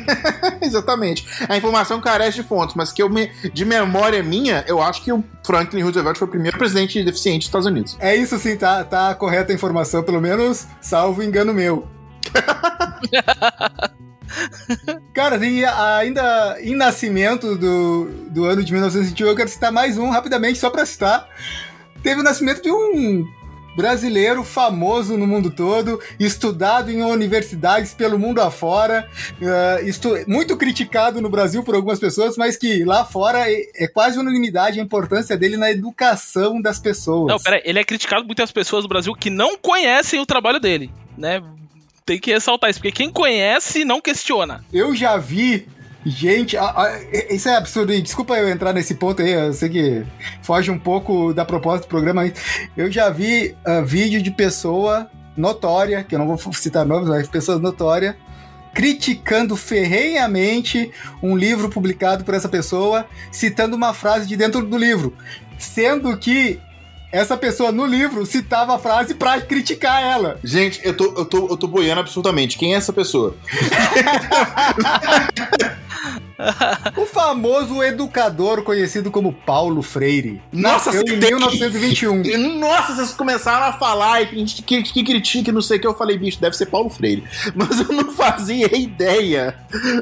Exatamente. A informação carece de fontes, mas que eu me, de memória minha, eu acho que o Franklin Roosevelt foi o primeiro presidente deficiente dos Estados Unidos. É isso sim, tá, tá correta a informação, pelo menos, salvo engano meu. Cara, e ainda em nascimento do, do ano de 1921, eu quero citar mais um rapidamente, só pra citar. Teve o nascimento de um brasileiro famoso no mundo todo, estudado em universidades pelo mundo afora, uh, muito criticado no Brasil por algumas pessoas, mas que lá fora é, é, quase unanimidade a importância dele na educação das pessoas. Não, pera, ele é criticado por muitas pessoas do Brasil que não conhecem o trabalho dele, né? Tem que ressaltar isso, porque quem conhece não questiona. Eu já vi Gente, a, a, isso é absurdo. E desculpa eu entrar nesse ponto aí, eu sei que foge um pouco da proposta do programa. Eu já vi uh, vídeo de pessoa notória, que eu não vou citar nomes, mas pessoa notória, criticando ferrenhamente um livro publicado por essa pessoa, citando uma frase de dentro do livro, sendo que essa pessoa no livro citava a frase pra criticar ela. Gente, eu tô, eu tô, eu tô boiando absolutamente. Quem é essa pessoa? o famoso educador conhecido como Paulo Freire. Nossa, Nasceu em tem- 1921. Nossa, vocês começaram a falar e que, que, que critica, não sei o que. Eu falei, bicho, deve ser Paulo Freire. Mas eu não fazia ideia.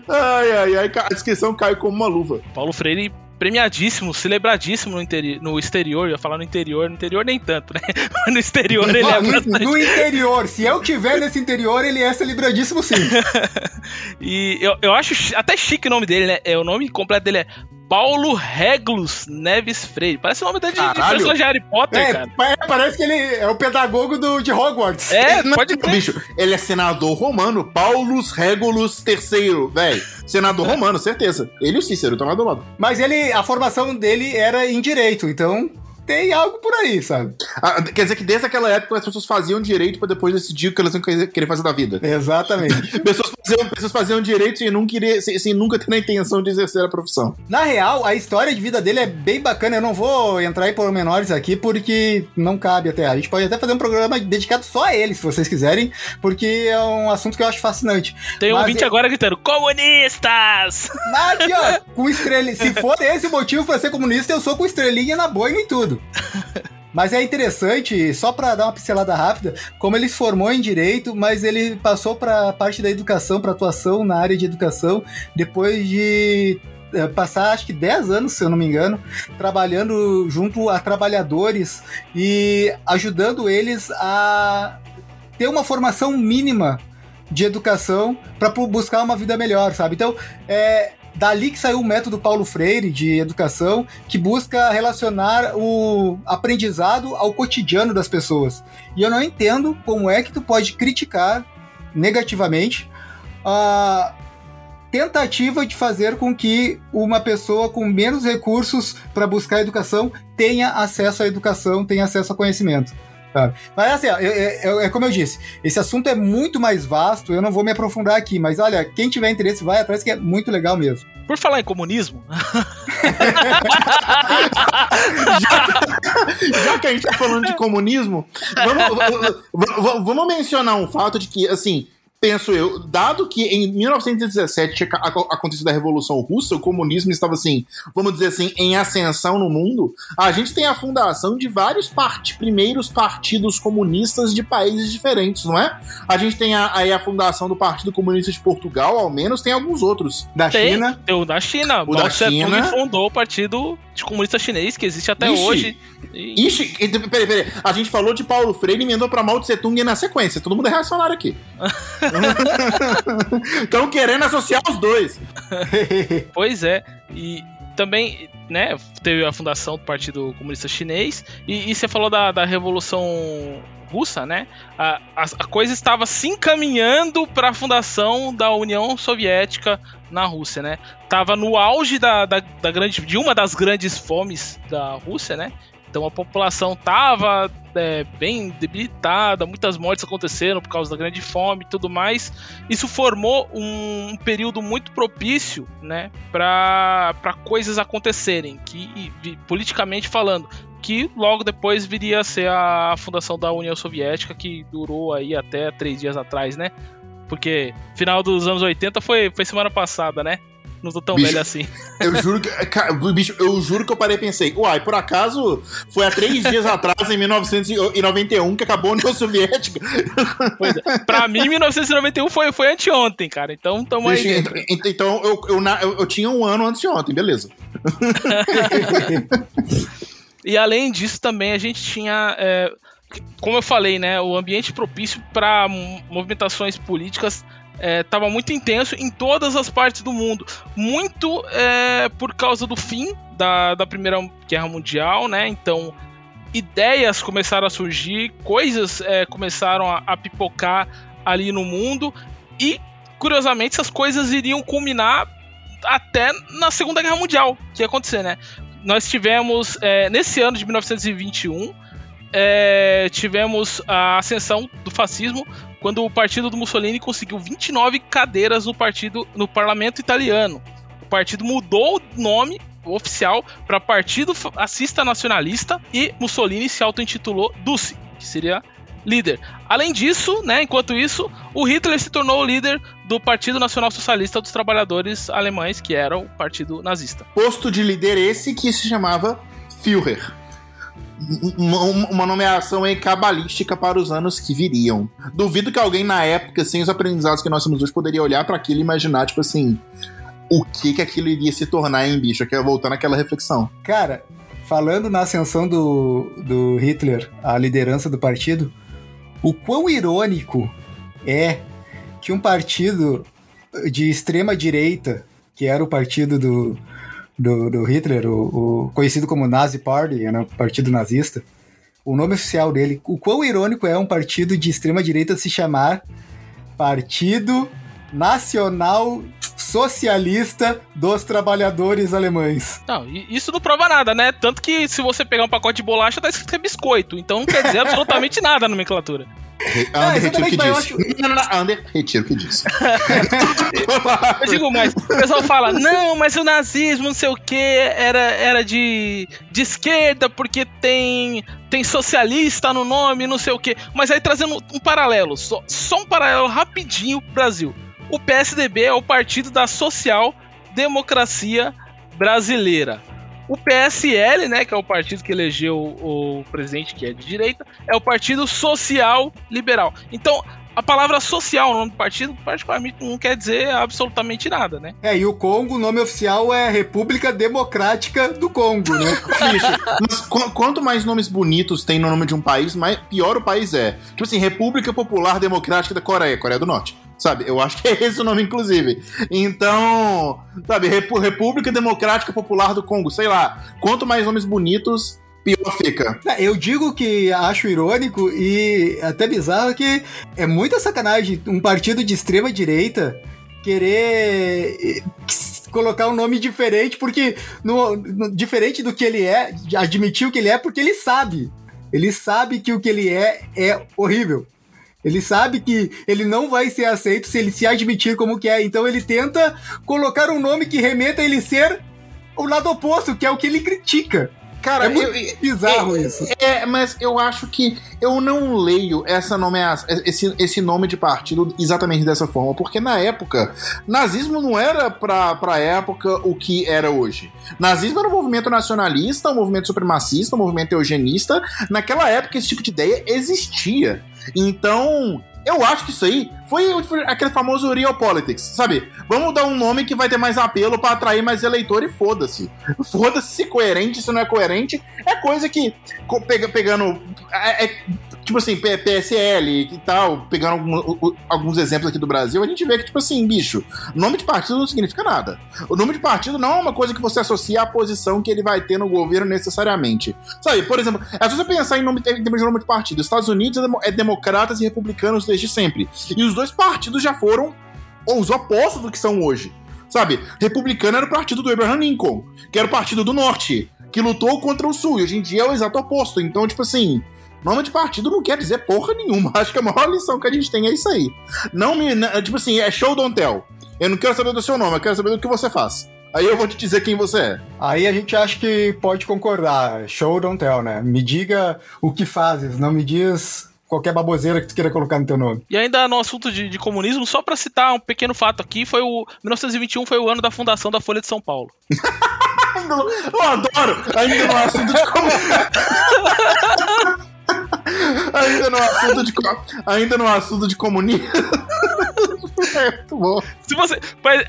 Ai, ai, ai. A descrição caiu como uma luva. Paulo Freire premiadíssimo, celebradíssimo no, interi- no exterior, eu ia falar no interior, no interior nem tanto, né? Mas no exterior ele é no, bastante. no interior, se eu tiver nesse interior, ele é celebradíssimo sim. E eu, eu acho até chique o nome dele, né? É, o nome completo dele é Paulo Regulus Neves Freire. Parece o nome dele de, de personagem de Harry Potter, É, cara. pa- parece que ele é o pedagogo do, de Hogwarts. É, Não, pode crer. Bicho, ele é senador romano, Paulus Regulus III, velho. Senador romano, certeza. Ele e o Cícero estão lado a lado. Mas ele, a formação dele era em direito, então tem algo por aí, sabe? Ah, quer dizer que desde aquela época as pessoas faziam direito pra depois decidir o que elas iam querer fazer da vida. Exatamente. Pessoas faziam, pessoas faziam direito sem nunca, querer, sem, sem nunca ter a intenção de exercer a profissão. Na real, a história de vida dele é bem bacana. Eu não vou entrar em pormenores aqui porque não cabe até. A gente pode até fazer um programa dedicado só a ele, se vocês quiserem, porque é um assunto que eu acho fascinante. Tem um Mas ouvinte eu- agora gritando: Comunistas! Aqui, ó, com estrelinha. Se for esse o motivo pra ser comunista, eu sou com estrelinha na boina e tudo. Mas é interessante, só pra dar uma pincelada rápida, como ele se formou em direito, mas ele passou pra parte da educação, pra atuação na área de educação, depois de eh, passar acho que 10 anos, se eu não me engano, trabalhando junto a trabalhadores e ajudando eles a ter uma formação mínima de educação para buscar uma vida melhor, sabe? Então, é dali que saiu o método Paulo Freire de educação, que busca relacionar o aprendizado ao cotidiano das pessoas. E eu não entendo como é que tu pode criticar negativamente a tentativa de fazer com que uma pessoa com menos recursos para buscar educação tenha acesso à educação, tenha acesso a conhecimento. Sabe? Mas assim, ó, é, é- é como eu disse, esse assunto é muito mais vasto, eu não vou me aprofundar aqui, mas olha, quem tiver interesse vai atrás, que é muito legal mesmo. Por falar em comunismo, Já que a gente tá falando de comunismo, vamos, vamos mencionar um fato de que, assim, penso eu, dado que em 1917 tinha acontecido a Revolução Russa, o comunismo estava, assim, vamos dizer assim, em ascensão no mundo, a gente tem a fundação de vários part primeiros partidos comunistas de países diferentes, não é? A gente tem a- aí a fundação do Partido Comunista de Portugal, ao menos, tem alguns outros. Da tem, China, tem o da China. O da Mao Tung China. fundou o Partido Comunista Chinês, que existe até Ixi. hoje. Ixi, peraí, peraí. A gente falou de Paulo Freire e emendou pra Mao Tse Tung na sequência. Todo mundo é reacionário aqui. Estão querendo associar os dois. Pois é. E também, né, teve a fundação do Partido Comunista Chinês. E, e você falou da, da Revolução Russa, né? A, a, a coisa estava se encaminhando para a fundação da União Soviética na Rússia, né? Tava no auge da, da, da grande, de uma das grandes fomes da Rússia, né? Então a população tava é, bem debilitada, muitas mortes aconteceram por causa da grande fome e tudo mais. Isso formou um período muito propício, né, para coisas acontecerem, que politicamente falando, que logo depois viria a ser a fundação da União Soviética, que durou aí até três dias atrás, né? Porque final dos anos 80 foi, foi semana passada, né? Não tô tão Bicho. velho assim. Eu juro que. cara, bicho, eu juro que eu parei e pensei, uai, por acaso foi há três dias atrás, em 1991, que acabou a União Soviética? Pois é. Pra mim, 1991 foi, foi anteontem, cara. Então tamo aí. Bicho, dentro. ent- então eu, eu, eu- eu tinha um ano antes de ontem, beleza. E além disso, também a gente tinha, é, como eu falei, né, o ambiente propício para movimentações políticas estava muito intenso em todas as partes do mundo. Muito é, por causa do fim da, da Primeira Guerra Mundial, né? Então, ideias começaram a surgir, coisas é, começaram a, a pipocar ali no mundo e, curiosamente, essas coisas iriam culminar até na Segunda Guerra Mundial, que ia acontecer, né? nós tivemos, é, nesse ano de 1921, é, tivemos a ascensão do fascismo quando o partido do Mussolini conseguiu 29 cadeiras no partido no parlamento italiano. O partido mudou o nome oficial para Partido Fascista Nacionalista e Mussolini se auto-intitulou Duce, que seria líder. Além disso, né, enquanto isso, o Hitler se tornou o líder do Partido Nacional Socialista dos Trabalhadores Alemães, que era o partido nazista. Posto de líder esse que se chamava Führer. Uma, nomeação aí cabalística para os anos que viriam. Duvido que alguém na época, sem os aprendizados que nós temos hoje, poderia olhar para aquilo e imaginar, tipo assim, o que que aquilo iria se tornar em bicho. Eu quero voltar naquela reflexão. Cara, falando na ascensão do, do Hitler à liderança do partido, o quão irônico é que um partido de extrema direita, que era o partido do, do, do Hitler, o, o, conhecido como Nazi Party, né, partido nazista, o nome oficial dele, o quão irônico é um partido de extrema direita se chamar Partido Nacional Socialista dos Trabalhadores Alemães. Não, isso não prova nada, né? Tanto que se você pegar um pacote de bolacha, tá escrito que é biscoito. Então não quer dizer absolutamente nada a nomenclatura. Ander, retiro o que disse. Acho... Não, não, não, Ander, retiro o que disse. eu digo mais, o pessoal fala, não, mas o nazismo, não sei o que, era, era de, de esquerda, porque tem, tem socialista no nome, não sei o que. Mas aí trazendo um paralelo, só, só um paralelo rapidinho pro Brasil. O PSDB é o Partido da Social Democracia Brasileira. O PSL, né, que é o partido que elegeu o presidente, que é de direita, é o Partido Social Liberal. Então, a palavra social no nome do partido, particularmente, não quer dizer absolutamente nada, né? É, e o Congo, o nome oficial é República Democrática do Congo, né? Mas qu quanto mais nomes bonitos tem no nome de um país, mais, pior o país é. Tipo assim, República Popular Democrática da Coreia, Coreia do Norte. Sabe? Eu acho que é esse o nome, inclusive. Então, sabe, República Democrática Popular do Congo, sei lá. Quanto mais nomes bonitos, pior fica. É, eu digo que acho irônico e até bizarro que é muita sacanagem um partido de extrema direita querer eh, colocar um nome diferente, porque no, no, diferente do que ele é, admitir o que ele é, porque ele sabe. Ele sabe que o que ele é é horrível. Ele sabe que ele não vai ser aceito se ele se admitir como que é. Então ele tenta colocar um nome que remeta a ele ser o lado oposto, que é o que ele critica. Cara, é muito eu, bizarro é, isso. É, mas eu acho que eu não leio essa nomeação, esse, esse nome de partido exatamente dessa forma, porque na época, nazismo não era pra, pra época o que era hoje. Nazismo era um movimento nacionalista, um movimento supremacista, um movimento eugenista. Naquela época, esse tipo de ideia existia. Então, eu acho que isso aí foi aquele famoso real politics, sabe? Vamos dar um nome que vai ter mais apelo para atrair mais eleitor e foda-se. Foda-se se coerente, se não é coerente. É coisa que, pegando. É, é, tipo assim, PSL e tal, pegando algum, alguns exemplos aqui do Brasil, a gente vê que, tipo assim, bicho, nome de partido não significa nada. O nome de partido não é uma coisa que você associa à posição que ele vai ter no governo necessariamente. Sabe, por exemplo, é só você pensar em, nome, em termos de nome de partido. Estados Unidos é, é democratas e republicanos desde sempre. E os dois partidos já foram os opostos do que são hoje. Sabe, republicano era o partido do Abraham Lincoln, que era o partido do norte, que lutou contra o sul, e hoje em dia é o exato oposto. Então, tipo assim, Nome de partido não quer dizer porra nenhuma. Acho que a maior lição que a gente tem é isso aí. Não me. Tipo assim, é show don't tell. Eu não quero saber do seu nome, eu quero saber do que você faz. Aí eu vou te dizer quem você é. Aí a gente acha que pode concordar. Show don't tell, né? Me diga o que fazes, não me diz qualquer baboseira que tu queira colocar no teu nome. E ainda no assunto de, de comunismo, só para citar um pequeno fato aqui, foi o 1921 foi o ano da fundação da Folha de São Paulo. eu adoro! Ainda no assunto de comunismo. ainda no assunto de ainda no assunto de comunismo. é muito bom. Se você,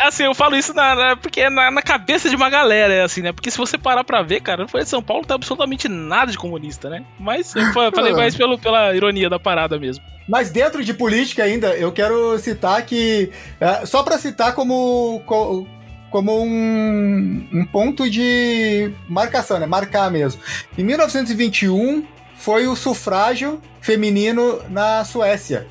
assim, eu falo isso na, na porque é na, na, cabeça de uma galera, é assim, né? Porque se você parar pra ver, cara, não foi de São Paulo, tá absolutamente nada de comunista, né? Mas eu falei mais pelo, pela ironia da parada mesmo. Mas dentro de política ainda, eu quero citar que. É, só para citar como. como um, um ponto de marcação, né? Marcar mesmo. Em 1921, foi o sufrágio feminino na Suécia.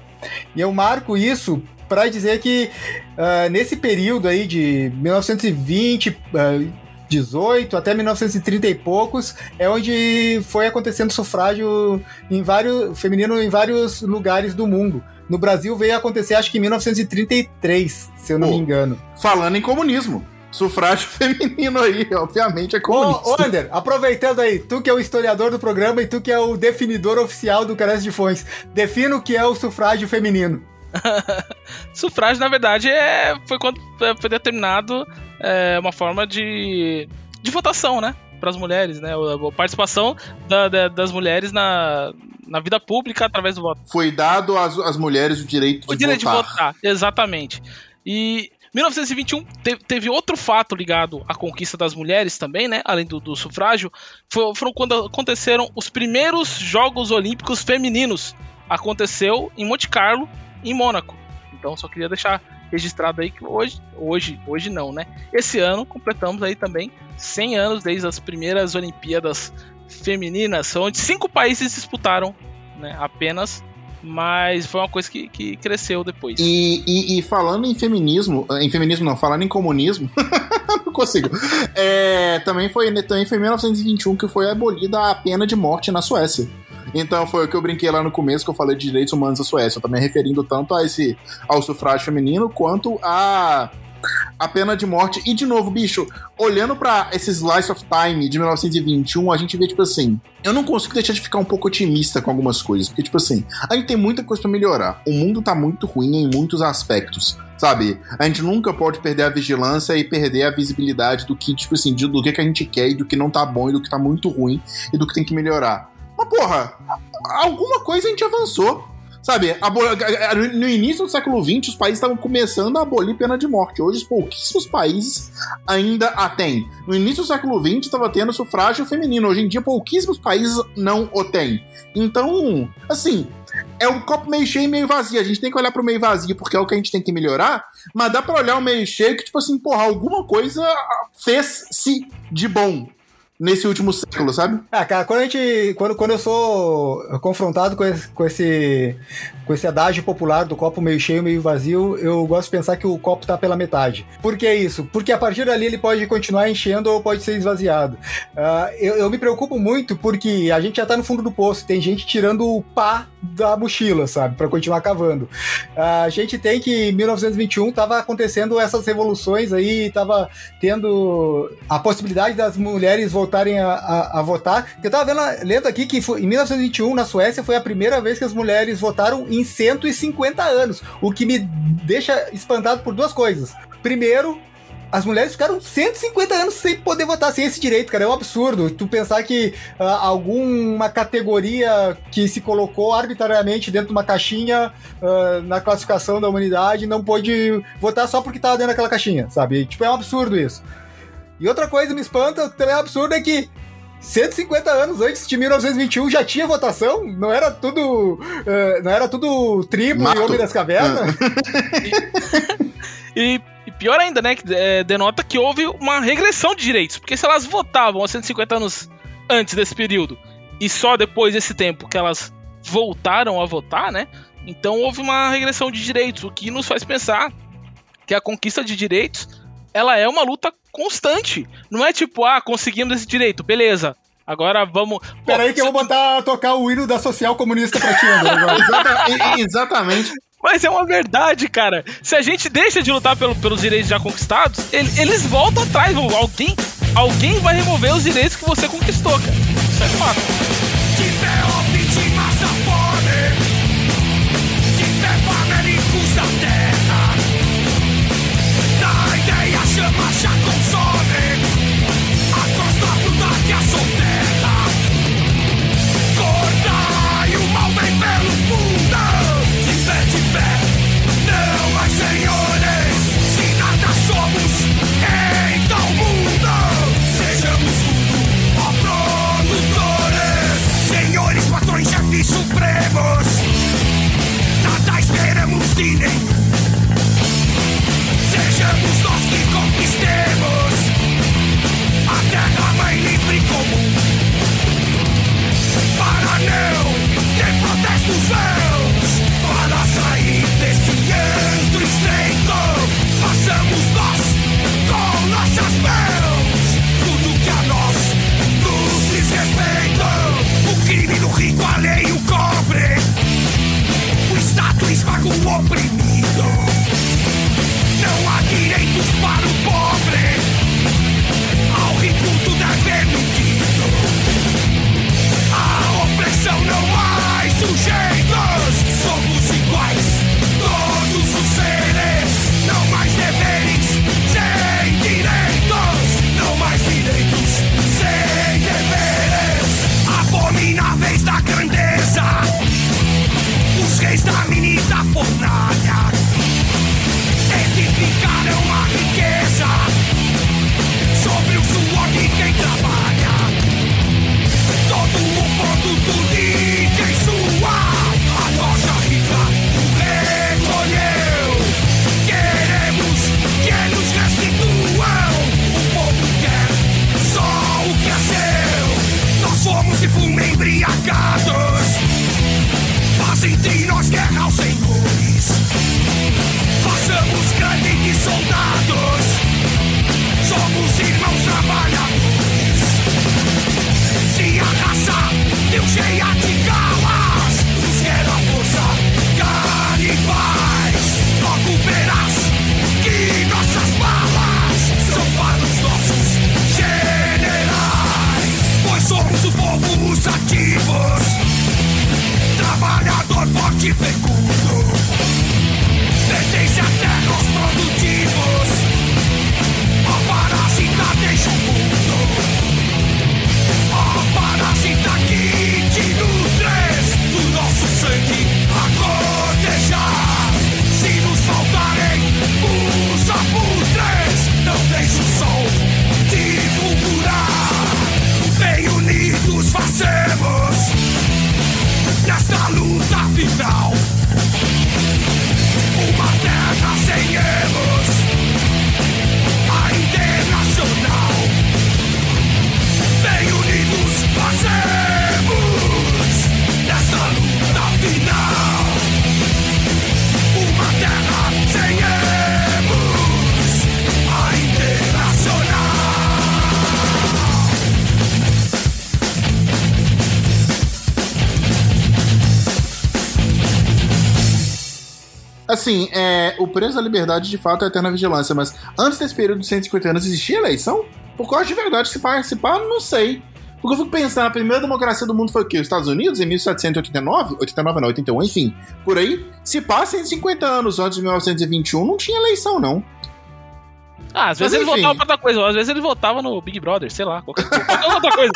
E eu marco isso para dizer que uh, nesse período aí de 1920 uh, 18 até 1930 e poucos é onde foi acontecendo sufrágio em vários feminino em vários lugares do mundo. No Brasil veio acontecer acho que em 1933, se eu não Pô. me engano. Falando em comunismo. Sufrágio feminino aí, obviamente, é Ô, comunista. ô Ander, aproveitando aí, tu que é o historiador do programa e tu que é o definidor oficial do Carece de Fões, defina o que é o sufrágio feminino. Sufrágio, na verdade, é, foi quando é, foi determinado é, uma forma de, de votação, né? Para as mulheres, né? A, a participação da- da- das mulheres na, na vida pública através do voto. Foi dado às, às mulheres o direito de O direito votar. de votar, exatamente. E 1921 te- teve outro fato ligado à conquista das mulheres também, né? Além do, do sufrágio, foi- foram quando aconteceram os primeiros Jogos Olímpicos Femininos. Aconteceu em Monte Carlo, em Mônaco. Então só queria deixar registrado aí que hoje, hoje, hoje não, né? Esse ano completamos aí também 100 anos desde as primeiras Olimpíadas Femininas, onde cinco países disputaram, né? Apenas mas foi uma coisa que, que cresceu depois. E, e- e falando em feminismo, em feminismo não, falando em comunismo, não consigo. É, também, foi, também foi em 1921 que foi abolida a pena de morte na Suécia. Então foi o que eu brinquei lá no começo, que eu falei de direitos humanos da Suécia, também referindo tanto a esse, ao sufrágio feminino quanto a, a pena de morte. E de novo, bicho, olhando pra esse Slice of Time de 1921, a gente vê, tipo assim, eu não consigo deixar de ficar um pouco otimista com algumas coisas, porque, tipo assim, a gente tem muita coisa pra melhorar. O mundo tá muito ruim em muitos aspectos. Sabe? A gente nunca pode perder a vigilância e perder a visibilidade do que, tipo assim, do que, que a gente quer e do que não tá bom e do que tá muito ruim e do que tem que melhorar. Mas, porra, alguma coisa a gente avançou. Sabe, no início do século XX, os países estavam começando a abolir pena de morte. Hoje, pouquíssimos países ainda a têm. No início do século XX, estava tendo sufrágio feminino. Hoje em dia, pouquíssimos países não o têm. Então, assim, é um copo meio cheio e meio vazio. A gente tem que olhar pro meio vazio porque é o que a gente tem que melhorar, mas dá pra olhar o meio cheio que, tipo assim, porra, alguma coisa fez-se de bom nesse último século, sabe? Ah, cara, quando a gente. Quando, quando eu sou confrontado com esse, com esse. Com esse adágio popular do copo meio cheio, meio vazio, eu gosto de pensar que o copo tá pela metade. Por que isso? Porque a partir dali ele pode continuar enchendo ou pode ser esvaziado. Ah, eu, eu me preocupo muito porque a gente já tá no fundo do poço, tem gente tirando o pá da mochila, sabe? Pra continuar cavando. Ah, a gente tem que em 1921 tava acontecendo essas revoluções aí, tava tendo a possibilidade das mulheres voltarem a, a- a votar. Eu tava vendo, lendo aqui que foi- em 1921, na Suécia, foi a primeira vez que as mulheres votaram em 150 anos, o que me deixa espantado por duas coisas. Primeiro, as mulheres ficaram 150 anos sem poder votar, sem esse direito, cara. É um absurdo. Tu pensar que ah, alguma categoria que se colocou arbitrariamente dentro de uma caixinha ah, na classificação da humanidade não pôde votar só porque tava dentro daquela caixinha, sabe? Tipo, é um absurdo isso. E outra coisa que me espanta, também é um absurdo, é que 150 anos antes de 1921 já tinha votação? Não era tudo. ah, não era tudo tribo Mato. e homem das cavernas? E, e pior ainda, né? Que é, denota que houve uma regressão de direitos. Porque se elas votavam há 150 anos antes desse período e só depois desse tempo que elas voltaram a votar, né? Então houve uma regressão de direitos, o que nos faz pensar que a conquista de direitos ela é uma luta constante. Não é tipo, ah, conseguimos esse direito, beleza. Agora vamos. Pô, Pera aí que eu vou botar tocar o hino da social comunista pra ti. Exata- exatamente. Mas é uma verdade, cara. Se a gente deixa de lutar pelo- pelos direitos já conquistados, ele- eles voltam atrás. Alguém, alguém vai remover os direitos que você conquistou, cara. Isso é fato. Assim, é, o preço da liberdade de fato é a eterna vigilância, mas antes desse período de 150 anos existia eleição? Por causa de verdade, se participar, não sei. Porque eu fico pensando, a primeira democracia do mundo foi o quê? Os Estados Unidos, em 1789? 89 não, 81, enfim. Por aí, se passa 150 anos antes de 1921, não tinha eleição, não. Ah, às vezes Mas eles enfim. votavam pra outra coisa, às vezes eles votavam no Big Brother, sei lá, qualquer, qualquer outra coisa.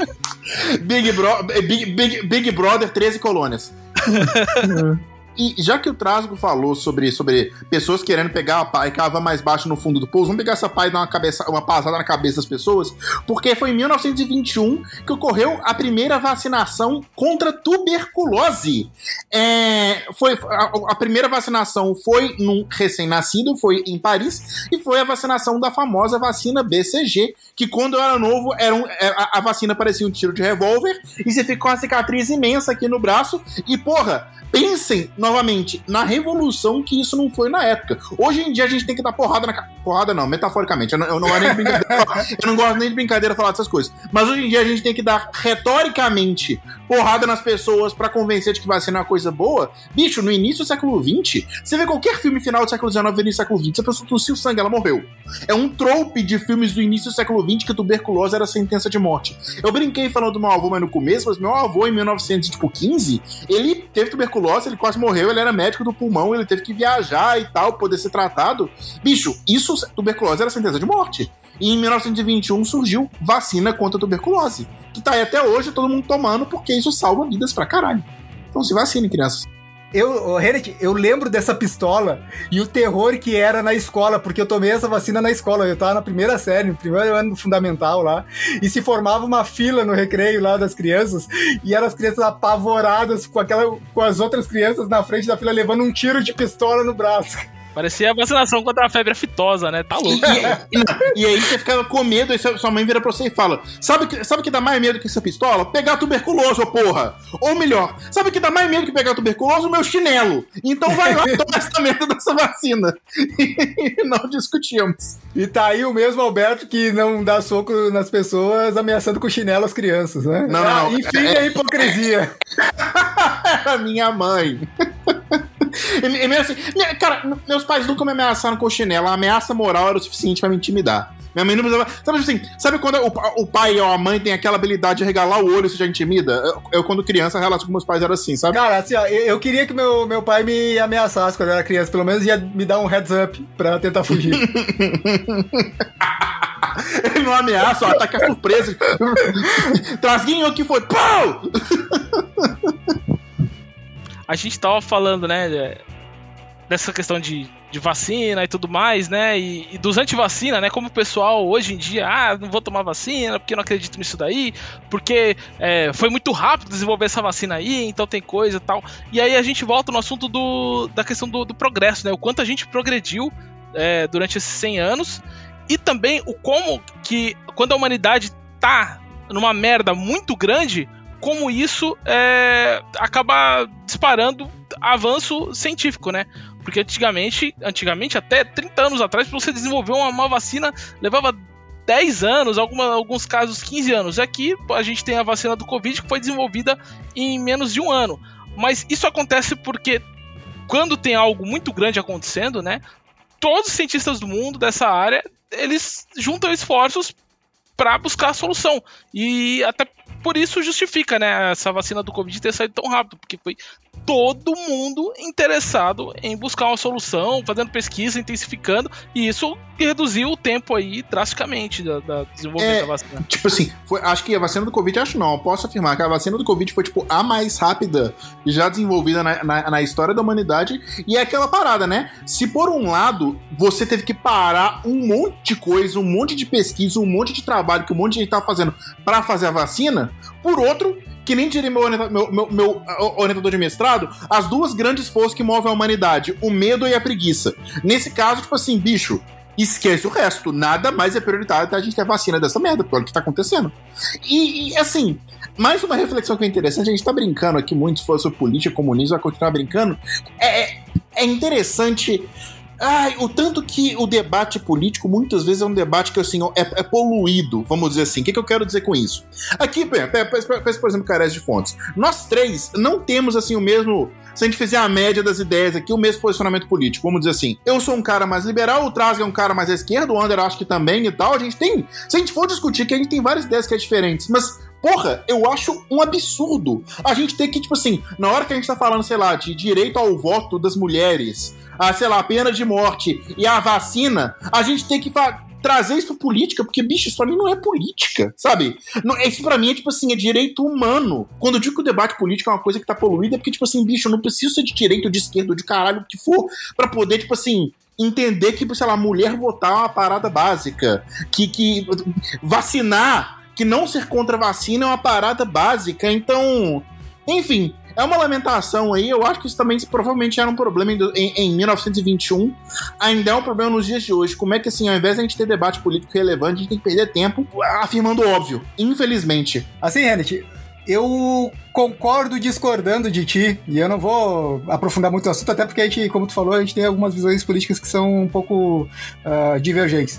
Big, Bro- Big, Big, Big Brother, 13 colônias. E já que o Trasgo falou sobre, sobre pessoas querendo pegar a pá e cavar mais baixo no fundo do poço, vamos pegar essa pá e dar uma, cabeça, uma passada na cabeça das pessoas, porque foi em 1921 que ocorreu a primeira vacinação contra tuberculose. É, foi, a, a primeira vacinação foi num recém-nascido, foi em Paris, e foi a vacinação da famosa vacina BCG, que quando eu era novo, era um- é, a, a vacina parecia um tiro de revólver, e você fica com uma cicatriz imensa aqui no braço, e porra, pensem novamente na revolução que isso não foi na época. Hoje em dia a gente tem que dar porrada na. ca- Porrada não, metaforicamente. Eu não, eu não gosto nem de brincadeira falar- eu não gosto nem de brincadeira falar dessas coisas. Mas hoje em dia a gente tem que dar retoricamente porrada nas pessoas pra convencer de que vacina é uma coisa boa. Bicho, no início do século XX, você vê qualquer filme final do século XIX e início do século XX, a pessoa tossiu sangue, ela morreu. É um trope de filmes do início do século XX que tuberculose era sentença de morte. Eu brinquei falando do meu avô, mas no começo, mas meu avô, em 1915, ele teve tuberculose, ele quase morreu, ele era médico do pulmão, ele teve que viajar e tal, poder ser tratado. Bicho, isso, tuberculose era sentença de morte. E em 1921 surgiu vacina contra a tuberculose, que tá aí até hoje todo mundo tomando porque isso salva vidas pra caralho. Então se vacinem, crianças. Eu, Renet, eu lembro dessa pistola e o terror que era na escola, porque eu tomei essa vacina na escola. Eu tava na primeira série, no primeiro ano fundamental lá, e se formava uma fila no recreio lá das crianças, e eram as crianças apavoradas com, aquela, com as outras crianças na frente da fila levando um tiro de pistola no braço. Parecia a vacinação contra a febre aftosa, né? Tá E, louco. e- e e aí você ficava com medo, aí sua mãe vira pra você e fala: Sabe o que, sabe o que dá mais medo que essa pistola? Pegar tuberculose, ô porra! Ou melhor, sabe o que dá mais medo que pegar tuberculose? O meu chinelo! Então vai lá e toma essa merda dessa vacina. E não discutimos. E tá aí o mesmo Alberto que não dá soco nas pessoas, ameaçando com chinelo as crianças, né? Não, não, não. Enfim, a hipocrisia. Era minha mãe. E, mesmo assim, minha- cara, meus pais nunca me ameaçaram com chinelo. A ameaça moral era o suficiente pra me intimidar. Minha mãe não precisava. Sabe assim, sabe quando o, o pai ou a mãe tem aquela habilidade de regalar o olho e já intimida? Eu, eu, quando criança, a relação com meus pais era assim, sabe? Cara, assim, ó, eu, eu queria que meu, meu pai me ameaçasse quando eu era criança, pelo menos ia me dar um heads up pra tentar fugir. Ele não ameaça, ó, ataque a surpresa. Trasguinho o que foi? Pau! A gente tava falando, né, de- dessa questão de, de vacina e tudo mais, né, e, e dos antivacina, né, como o pessoal hoje em dia, ah, não vou tomar vacina porque não acredito nisso daí, porque é, foi muito rápido desenvolver essa vacina aí, então tem coisa e tal. E aí a gente volta no assunto do, da questão do, do progresso, né, o quanto a gente progrediu é, durante esses 100 anos e também o como que quando a humanidade tá numa merda muito grande, como isso é, acaba disparando avanço científico, né? Porque antigamente, antigamente até 30 anos atrás, para você desenvolver uma, uma vacina levava 10 anos, alguma, alguns casos 15 anos. Aqui a gente tem a vacina do Covid que foi desenvolvida em menos de um ano. Mas isso acontece porque quando tem algo muito grande acontecendo, né? Todos os cientistas do mundo dessa área eles juntam esforços para buscar a solução. E até por isso justifica, né, essa vacina do Covid ter saído tão rápido, porque foi todo mundo interessado em buscar uma solução, fazendo pesquisa, intensificando, e isso reduziu o tempo aí drasticamente da, da desenvolvimento É, da vacina. Tipo assim, foi- acho que a vacina do Covid, acho não, posso afirmar que a vacina do Covid foi, tipo, a mais rápida já desenvolvida na, na, na história da humanidade. E é aquela parada, né? Se por um lado você teve que parar um monte de coisa, um monte de pesquisa, um monte de trabalho que um monte de gente tava fazendo pra fazer a vacina, por outro. Que nem diria meu, orienta- meu, meu, meu ah, orientador de mestrado, as duas grandes forças que movem a humanidade, o medo e a preguiça. Nesse caso, tipo assim, bicho, esquece o resto. Nada mais é prioritário até a gente ter vacina dessa merda, porque olha o que tá acontecendo. E, e, assim, mais uma reflexão que é interessante, a gente tá brincando aqui muito se for sobre política, comunismo, vai continuar brincando. É, é, é interessante. Ai, o tanto que o debate político muitas vezes é um debate que assim é, é poluído, vamos dizer assim. O que, que eu quero dizer com isso? Aqui, pe- pe- pe- pensa, por exemplo, Carés de Fontes. Nós três não temos assim o mesmo. Se a gente fizer a média das ideias aqui, o mesmo posicionamento político. Vamos dizer assim. Eu sou um cara mais liberal, o Trasga é um cara mais à esquerda, o Ander acho que também e tal. A gente tem. Se a gente for discutir, que a gente tem várias ideias que é diferentes, mas Porra, eu acho um absurdo a gente ter que, tipo assim, na hora que a gente tá falando, sei lá, de direito ao voto das mulheres, a, sei lá, a pena de morte e a vacina, a gente tem que trazer isso pra política, porque, bicho, isso pra mim não é política, sabe? Não, isso pra mim é, tipo assim, é direito humano. Quando eu digo que o debate político é uma coisa que tá poluída, é porque, tipo assim, bicho, eu não preciso ser de direita ou de esquerda ou de caralho, o que for, pra poder, tipo assim, entender que, sei lá, mulher votar é uma parada básica, que, que vacinar, que não ser contra a vacina é uma parada básica, então, enfim, é uma lamentação aí. Eu acho que isso também provavelmente era um problema em, em- em 1921, ainda é um problema nos dias de hoje. Como é que, assim, ao invés de a gente ter debate político relevante, a gente tem que perder tempo afirmando o óbvio, infelizmente. Assim, Renet, eu concordo discordando de ti, e eu não vou aprofundar muito o assunto, até porque a gente, como tu falou, a gente tem algumas visões políticas que são um pouco ah, divergentes.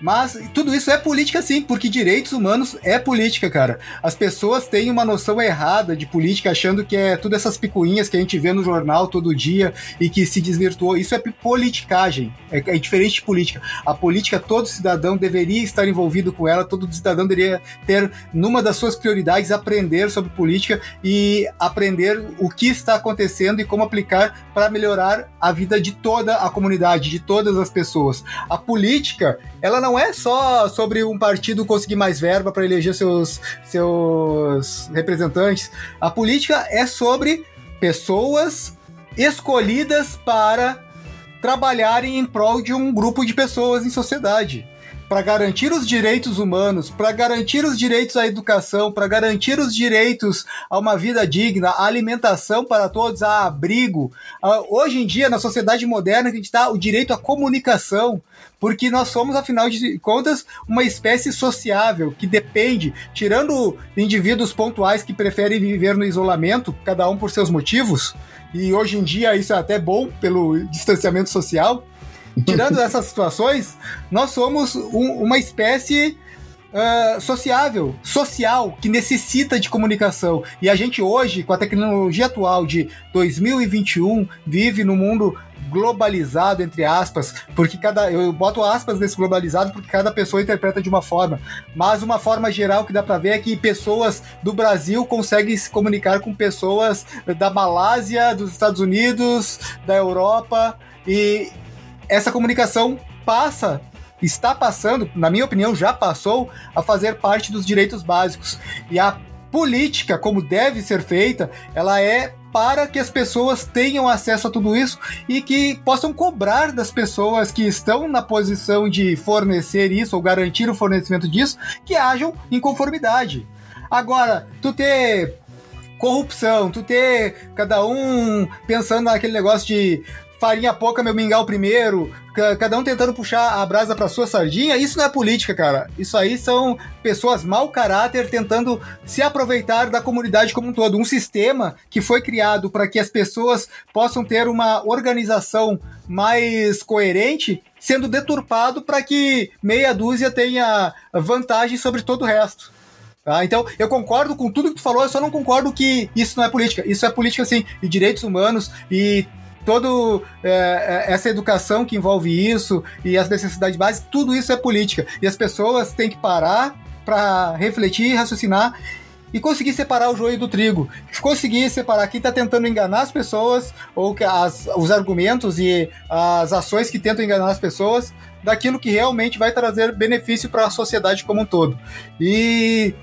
Mas tudo isso é política sim, porque direitos humanos é política, cara. As pessoas têm uma noção errada de política, achando que é tudo essas picuinhas que a gente vê no jornal todo dia e que se desvirtuou. Isso é politicagem, é, é diferente de política. A política, todo cidadão deveria estar envolvido com ela, todo cidadão deveria ter, numa das suas prioridades, aprender sobre política e aprender o que está acontecendo e como aplicar para melhorar a vida de toda a comunidade, de todas as pessoas. A política, ela não é só sobre um partido conseguir mais verba para eleger seus, seus representantes. A política é sobre pessoas escolhidas para trabalharem em prol de um grupo de pessoas em sociedade. Para garantir os direitos humanos, para garantir os direitos à educação, para garantir os direitos a uma vida digna, a alimentação para todos, a abrigo. Hoje em dia, na sociedade moderna, a gente está o direito à comunicação, porque nós somos, afinal de contas, uma espécie sociável que depende, tirando indivíduos pontuais que preferem viver no isolamento, cada um por seus motivos, e hoje em dia isso é até bom pelo distanciamento social. Tirando essas situações, nós somos um- uma espécie ah, sociável, social, que necessita de comunicação. E a gente hoje, com a tecnologia atual de 2021, vive num mundo globalizado, entre aspas, porque cada. Eu boto aspas nesse globalizado porque cada pessoa interpreta de uma forma. Mas uma forma geral que dá pra ver é que pessoas do Brasil conseguem se comunicar com pessoas da Malásia, dos Estados Unidos, da Europa. E essa comunicação passa, está passando, na minha opinião, já passou a fazer parte dos direitos básicos. E a política, como deve ser feita, ela é para que as pessoas tenham acesso a tudo isso e que possam cobrar das pessoas que estão na posição de fornecer isso ou garantir o fornecimento disso, que hajam em conformidade. Agora, tu ter corrupção, tu ter cada um pensando naquele negócio de farinha pouca, meu mingau primeiro, ca- cada um tentando puxar a brasa pra sua sardinha, isso não é política, cara. Isso aí são pessoas mau caráter tentando se aproveitar da comunidade como um todo. Um sistema que foi criado para que as pessoas possam ter uma organização mais coerente, sendo deturpado para que meia dúzia tenha vantagem sobre todo o resto. Tá? Então, eu concordo com tudo que tu falou, eu só não concordo que isso não é política. Isso é política, sim, e direitos humanos e toda essa educação que envolve isso e as necessidades básicas, tudo isso é política. E as pessoas têm que parar para refletir raciocinar e conseguir separar o joio do trigo. Conseguir separar quem está tentando enganar as pessoas, ou as, os argumentos e as ações que tentam enganar as pessoas, daquilo que realmente vai trazer benefício para a sociedade como um todo. E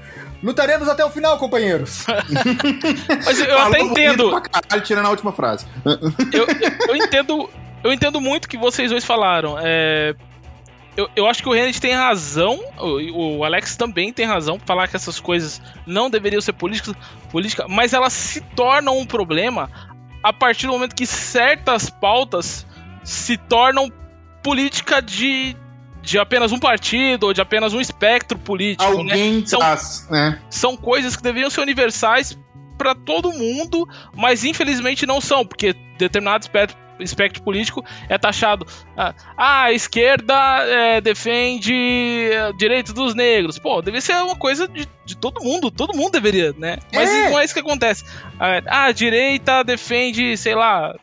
lutaremos até o final, companheiros. Mas eu Falou até entendo. pra caralho, tirando a última frase. eu, eu- eu entendo. Eu entendo muito o que vocês dois falaram. É, eu, eu acho que o Renet tem razão, o, o Alex também tem razão pra falar que essas coisas não deveriam ser políticas, política, mas elas se tornam um problema a partir do momento que certas pautas se tornam política de, de apenas um partido ou de apenas um espectro político. né? Alguém São- traz, né? são coisas que deveriam ser universais para todo mundo, mas infelizmente não são, porque determinado espectro, espectro político é taxado. Ah, ah, a esquerda é, defende eh, direitos dos negros. Pô, deve ser uma coisa de, de todo mundo, todo mundo deveria, né? Mas É. não é isso que acontece. Ah, a direita defende, sei lá.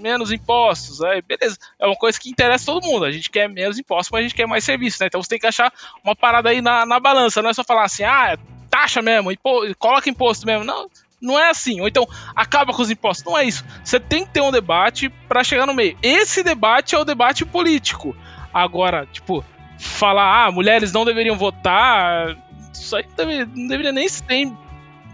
Menos impostos, aí beleza. É uma coisa que interessa todo mundo. A gente quer menos impostos, mas a gente quer mais serviço, né? Então você tem que achar uma parada aí na, na balança. Não é só falar assim, ah, taxa mesmo, impo coloca imposto mesmo. Não, não é assim. Ou então, acaba com os impostos. Não é isso. Você tem que ter um debate pra chegar no meio. Esse debate é o debate político. Agora, tipo, falar, ah, mulheres não deveriam votar. Isso aí não, deve- não deveria nem ser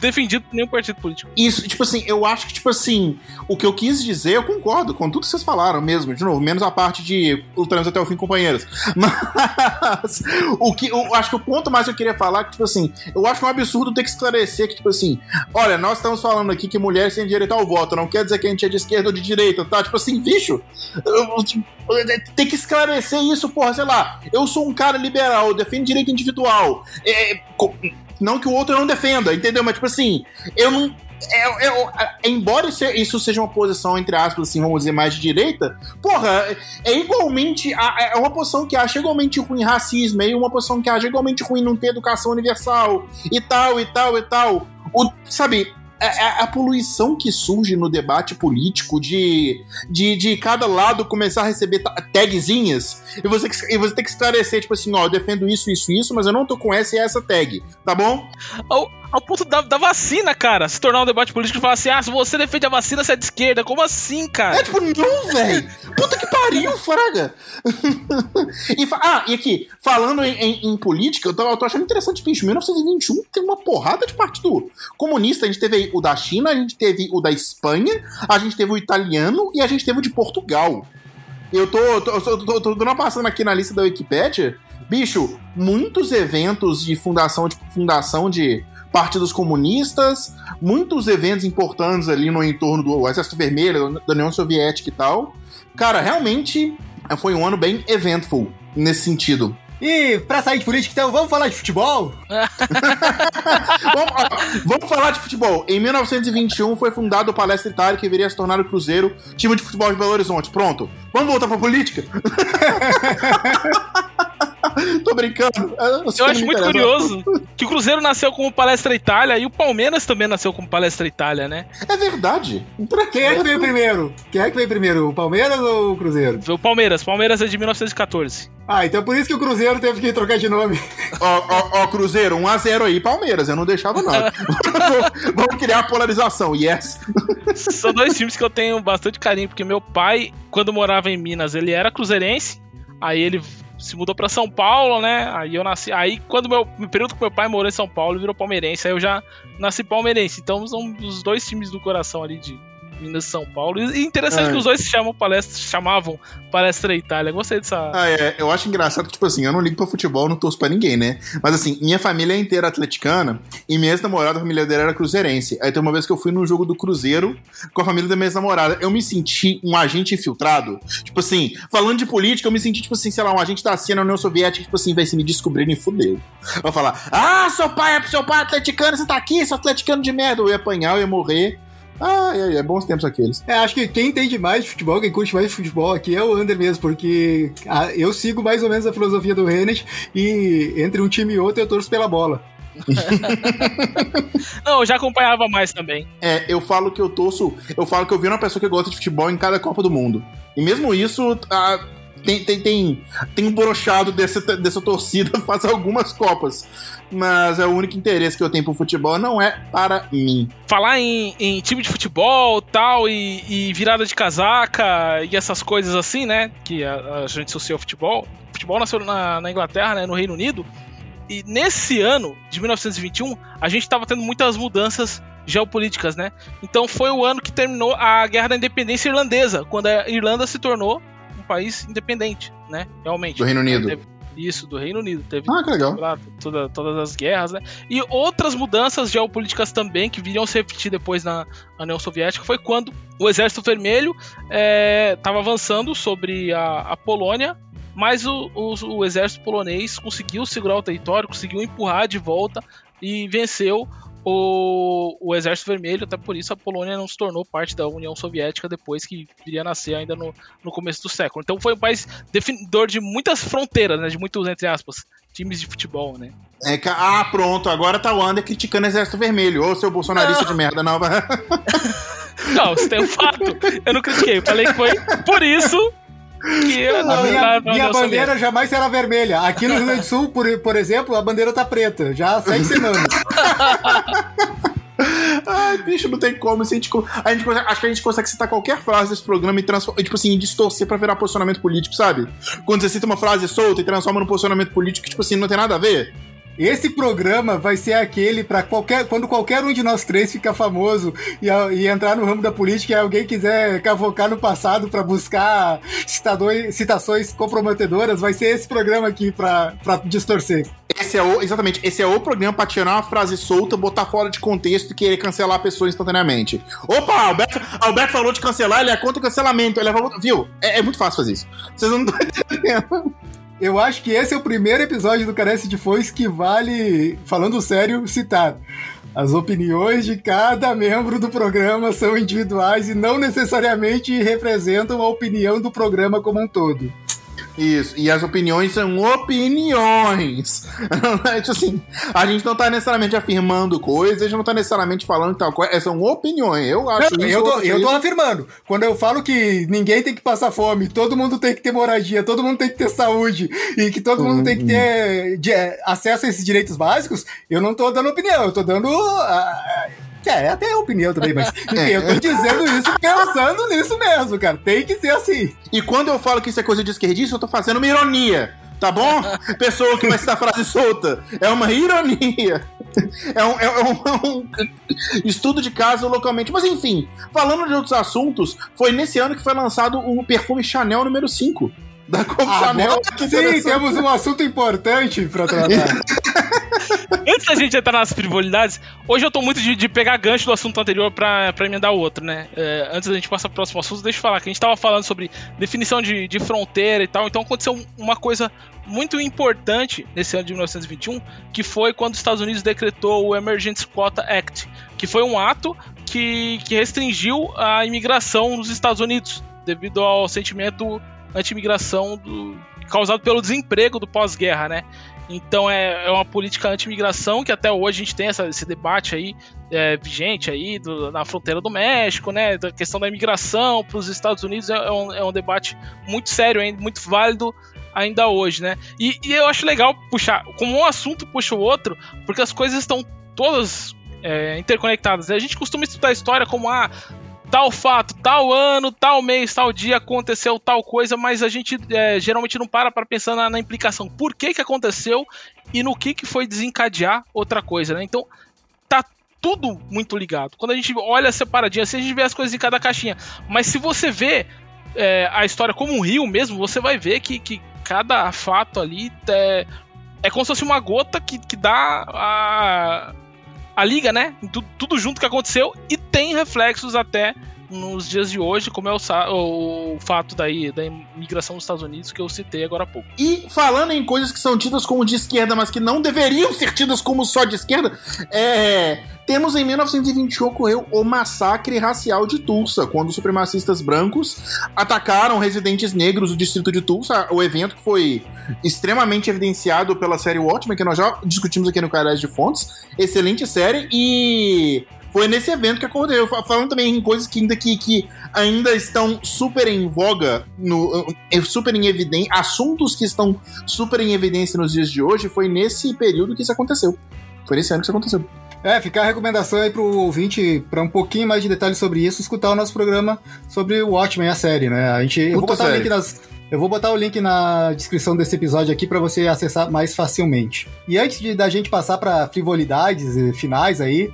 defendido por nenhum partido político. Isso, tipo assim, eu acho que, tipo assim, o que eu quis dizer, eu concordo com tudo que vocês falaram mesmo, de novo, menos a parte de lutaremos até o fim, companheiros. Mas o que eu acho que o ponto mais que eu queria falar é que, tipo assim, eu acho um absurdo ter que esclarecer que, tipo assim, olha, nós estamos falando aqui que mulheres têm direito ao voto, não quer dizer que a gente é de esquerda ou de direita, tá? Tipo assim, bicho, tipo, tem que esclarecer isso, porra, sei lá, eu sou um cara liberal, eu defendo direito individual. É, co- não que o outro não defenda, entendeu? Mas, tipo assim, eu não. é- é- é- embora isso- seja uma posição, entre aspas, assim, vamos dizer, mais de direita, porra, é- igualmente. É uma posição que acha igualmente ruim racismo, é uma posição que acha igualmente ruim não ter educação universal, e tal, e tal, e tal. O, sabe. A, a- a poluição que surge no debate político de, de, de cada lado começar a receber ta- tagzinhas e você, e você tem que esclarecer, tipo assim, ó, eu defendo isso, isso, isso, mas eu não tô com essa e essa tag, tá bom? Ao, ao ponto da, da vacina, cara, se tornar um debate político e falar assim: ah, se você defende a vacina, você é de esquerda. Como assim, cara? É tipo, não, velho! Puta que pariu, fraga! e, ah, e aqui, falando em, em- em política, eu tô, eu tô achando interessante, bicho, 1921 tem uma porrada de partido comunista. A gente teve o da China, a gente teve o da Espanha, a gente teve o italiano e a gente teve o de Portugal. Eu tô, tô, tô, tô, tô uma passada aqui na lista da Wikipedia. Bicho, muitos eventos de fundação de, fundação de partidos comunistas, muitos eventos importantes ali no entorno do Exército Vermelho, da União Soviética e tal. Cara, realmente foi um ano bem eventful nesse sentido. E pra sair de política, então, vamos falar de futebol? vamos, vamos falar de futebol. Em 1921 foi fundado o Palestra Itália, que viria a se tornar o Cruzeiro, time de futebol de Belo Horizonte. Pronto. Vamos voltar pra política? Tô brincando. Eu acho muito curioso que o Cruzeiro nasceu como Palestra Itália e o Palmeiras também nasceu como Palestra Itália, né? É verdade. Quem é que veio primeiro? Quem é que veio primeiro, o Palmeiras ou o Cruzeiro? O Palmeiras. Palmeiras é de 1914. Ah, então por isso que o Cruzeiro teve que trocar de nome. Ó, ó, ó, Cruzeiro, 1x0 aí, Palmeiras. Eu não deixava nada. Vamos criar a polarização, yes. São dois times que eu tenho bastante carinho, porque meu pai, quando morava em Minas, ele era cruzeirense. Aí ele se mudou pra São Paulo, né? Aí eu nasci. Aí, quando meu período que meu pai morou em São Paulo, virou palmeirense. Aí eu já nasci palmeirense. Então são os dois times do coração ali de Minas São Paulo. E interessante É. que os dois se chamam palestra, chamavam Palestra Itália. Gostei dessa. Ah, é, eu acho engraçado que, tipo assim, eu não ligo pra futebol, não torço pra ninguém, né? Mas assim, minha família é inteira atleticana e minha ex-namorada, a família dela era cruzeirense. Aí tem uma vez que eu fui num jogo do Cruzeiro com a família da minha ex-namorada. Eu me senti um agente infiltrado. Tipo assim, falando de política, eu me senti, tipo assim, sei lá, um agente da CIA na União Soviética, tipo assim, vai se me descobrirem, fudeu. Vai falar, ah, seu pai é seu pai é atleticano, você tá aqui, seu atleticano de merda. Eu ia apanhar, eu ia morrer. Ah, é, é bons tempos aqueles. É, acho que quem entende mais de futebol, quem curte mais de futebol aqui é o Under mesmo, porque ah, eu sigo mais ou menos a filosofia do Rennes e entre um time e outro eu torço pela bola. Não, eu já acompanhava mais também. É, eu falo que eu torço. Eu falo que eu vi uma pessoa que gosta de futebol em cada Copa do Mundo. E mesmo isso, a- tem, tem, tem, tem um brochado dessa, dessa torcida faz algumas Copas. Mas é o único interesse que eu tenho pro futebol, não é para mim. Falar em, em time de futebol tal, e, e virada de casaca e essas coisas assim, né? Que a, a gente associa ao futebol. O futebol nasceu na, na Inglaterra, né, no Reino Unido. E nesse ano de 1921, a gente estava tendo muitas mudanças geopolíticas, né? Então foi o ano que terminou a Guerra da Independência Irlandesa, quando a Irlanda se tornou país independente, né? Realmente. Do Reino Unido. Teve- isso, do Reino Unido. Teve Ah, que legal. lá, toda- todas as guerras, né? E outras mudanças geopolíticas também que viriam se repetir depois na, na União Soviética foi quando o Exército Vermelho estava avançando sobre a, a Polônia, mas o, o- o exército polonês conseguiu segurar o território, conseguiu empurrar de volta e venceu o, o Exército Vermelho, até por isso a Polônia não se tornou parte da União Soviética depois que viria a nascer ainda no, no começo do século. Então foi um país definidor de muitas fronteiras, né? De muitos, entre aspas, times de futebol, né? É que- ah, pronto, agora tá o Wander criticando o Exército Vermelho. Ô, seu bolsonarista de merda, não. vai- Não, isso tem um fato. Eu não critiquei, eu falei que foi por isso que eu A minha, minha bandeira jamais será vermelha. Aqui no Rio Grande do Sul, por, por exemplo, a bandeira tá preta. Já há seis semanas. Ai, bicho, não tem como. Se a gente, co- a gente consegue- acho que a gente consegue citar qualquer frase desse programa e transformar, tipo assim, distorcer pra virar posicionamento político, sabe? Quando você cita uma frase solta e transforma num posicionamento político que, tipo assim, não tem nada a ver. Esse programa vai ser aquele para qualquer quando qualquer um de nós três ficar famoso e, e entrar no ramo da política e alguém quiser cavocar no passado para buscar citações comprometedoras, vai ser esse programa aqui para distorcer. Esse é o, exatamente, esse é o programa pra tirar uma frase solta, botar fora de contexto e querer cancelar a pessoa instantaneamente. Opa, Alberto, Alberto falou de cancelar, ele é contra o cancelamento. Ele é viu? É, é muito fácil fazer isso. Vocês não estão entendendo. Eu acho que esse é o primeiro episódio do Carece de Foice que vale, falando sério, citar. As opiniões de cada membro do programa são individuais e não necessariamente representam a opinião do programa como um todo. Isso, e as opiniões são opiniões. Assim, a gente não tá necessariamente afirmando coisas, a gente não tá necessariamente falando tal coisa, é, são opiniões. Eu acho Não, isso. eu, tô, eu tô afirmando. Quando eu falo que ninguém tem que passar fome, todo mundo tem que ter moradia, todo mundo tem que ter saúde e que todo mundo tem que ter de- acesso a esses direitos básicos, eu não tô dando opinião, eu tô dando. ah, é, até opinião também, mas enfim, eu tô dizendo isso pensando nisso mesmo, cara. Tem que ser assim. E quando eu falo que isso é coisa de esquerdista, eu tô fazendo uma ironia. Tá bom? Pessoa que vai citar frase solta. É uma ironia. É um, é um- é um estudo de caso localmente. Mas enfim, falando de outros assuntos, foi nesse ano que foi lançado o perfume Chanel número 5. Da Como Chanel. Agora Ah, sim, temos um assunto importante pra tratar. Antes da gente entrar nas frivolidades, hoje eu tô muito de, de pegar gancho do assunto anterior pra, pra emendar o outro, né? É, antes da gente passar pro próximo assunto, deixa eu falar que a gente tava falando sobre definição de, de fronteira e tal, então aconteceu um- uma coisa muito importante nesse ano de 1921, que foi quando os Estados Unidos decretou o Emergency Quota Act, que foi um ato que, que restringiu a imigração nos Estados Unidos, devido ao sentimento anti-imigração do- causado pelo desemprego do pós-guerra, né? Então é, é uma política anti-imigração que até hoje a gente tem essa- esse debate aí é, vigente aí do- na fronteira do México, né? Da questão da imigração para os Estados Unidos é, é um, é um debate muito sério ainda, muito válido ainda hoje, né? E, e eu acho legal puxar, como um assunto puxa o outro, porque as coisas estão todas é, interconectadas. A gente costuma estudar a história como ah, tal fato, tal ano, tal mês, tal dia aconteceu tal coisa, mas a gente é, geralmente não para para pensar na, na implicação. Por que que aconteceu e no que que foi desencadear outra coisa, né? Então, tá tudo muito ligado. Quando a gente olha separadinho assim, a gente vê as coisas em cada caixinha. Mas se você vê é, a história como um rio mesmo, você vai ver que, que cada fato ali é, é como se fosse uma gota que, que dá a, a liga, né? Em tu- tudo junto que aconteceu e tem reflexos até nos dias de hoje, como é o, o fato daí da imigração dos Estados Unidos que eu citei agora há pouco. E falando em coisas que são tidas como de esquerda, mas que não deveriam ser tidas como só de esquerda, é, temos em 1921 ocorreu o massacre racial de Tulsa, quando os supremacistas brancos atacaram residentes negros do distrito de Tulsa. O evento que foi extremamente evidenciado pela série Watchmen, que nós já discutimos aqui no Canais de Fontes. Excelente série e Foi nesse evento que aconteceu. Fa- Falando também em coisas que ainda, que, que ainda estão super em voga, no, super em evidência, assuntos que estão super em evidência nos dias de hoje, foi nesse período que isso aconteceu. Foi nesse ano que isso aconteceu. É, fica a recomendação aí pro ouvinte, pra um pouquinho mais de detalhes sobre isso, escutar o nosso programa sobre o Watchmen, a série, né? A gente, eu, vou botar o série. link nas, eu vou botar o link na descrição desse episódio aqui pra você acessar mais facilmente. E antes de, da gente passar pra frivolidades finais aí,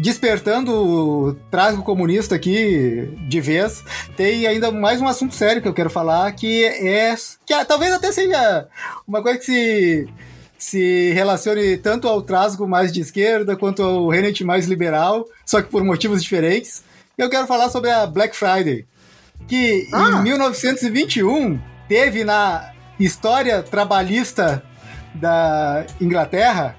despertando o trágico comunista aqui de vez, tem ainda mais um assunto sério que eu quero falar, que é que ah, talvez até seja uma coisa que se se relacione tanto ao trasgo mais de esquerda quanto ao Renet mais liberal, só que por motivos diferentes. Eu quero falar sobre a Black Friday, que Ah. em 1921 teve na história trabalhista da Inglaterra,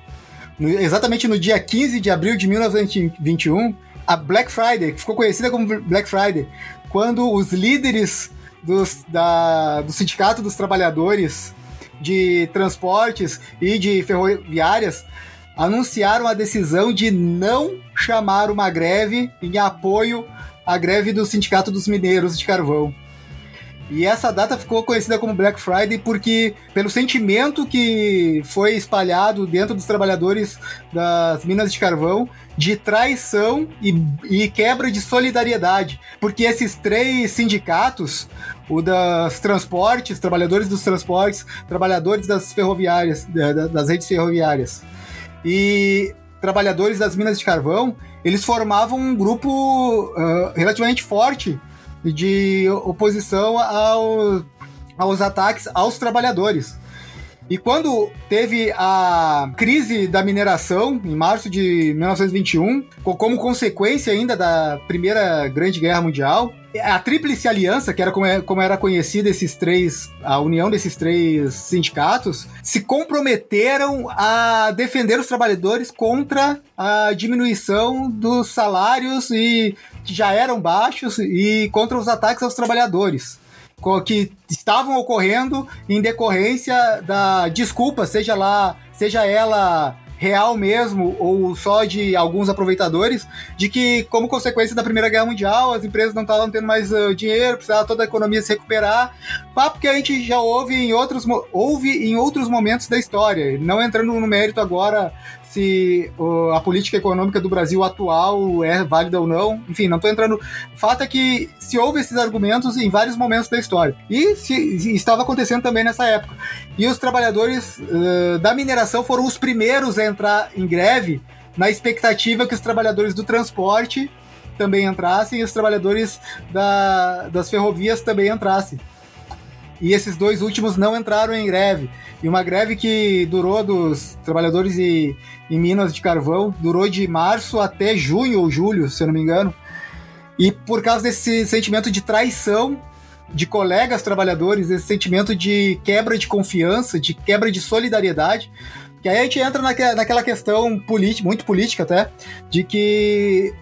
no- exatamente no dia 15 de abril de 1921, a Black Friday, que ficou conhecida como Black Friday, quando os líderes dos, da, do Sindicato dos Trabalhadores de Transportes e de Ferroviárias anunciaram a decisão de não chamar uma greve em apoio à greve do Sindicato dos Mineiros de Carvão. E essa data ficou conhecida como Black Friday porque, pelo sentimento que foi espalhado dentro dos trabalhadores das minas de carvão, de traição e, e quebra de solidariedade. Porque esses três sindicatos, o das transportes, trabalhadores dos transportes, trabalhadores das ferroviárias, da- da- das redes ferroviárias, e trabalhadores das minas de carvão, eles formavam um grupo ah, relativamente forte de oposição ao, aos ataques aos trabalhadores. E quando teve a crise da mineração, em março de 1921, co- como consequência ainda da Primeira Grande Guerra Mundial, a Tríplice Aliança, que era como, é- como era conhecida esses três, a união desses três sindicatos, se comprometeram a defender os trabalhadores contra a diminuição dos salários e que já eram baixos e contra os ataques aos trabalhadores que estavam ocorrendo em decorrência da desculpa, seja lá, seja ela real mesmo ou só de alguns aproveitadores, de que como consequência da Primeira Guerra Mundial as empresas não estavam tendo mais ah, dinheiro, precisava toda a economia se recuperar, papo que a gente já ouve em outros ouve em outros momentos da história, não entrando no mérito agora se a política econômica do Brasil atual é válida ou não. Enfim, não estou entrando. Fato é que se houve esses argumentos em vários momentos da história. E se, estava acontecendo também nessa época. E os trabalhadores eh, da mineração foram os primeiros a entrar em greve na expectativa que os trabalhadores do transporte também entrassem e os trabalhadores da- das ferrovias também entrassem. E esses dois últimos não entraram em greve. E uma greve que durou dos trabalhadores e, em Minas de Carvão, durou de março até junho ou julho, se eu não me engano. E por causa desse sentimento de traição de colegas trabalhadores, esse sentimento de quebra de confiança, de quebra de solidariedade, que aí a gente entra naque- naquela questão muito política até, de que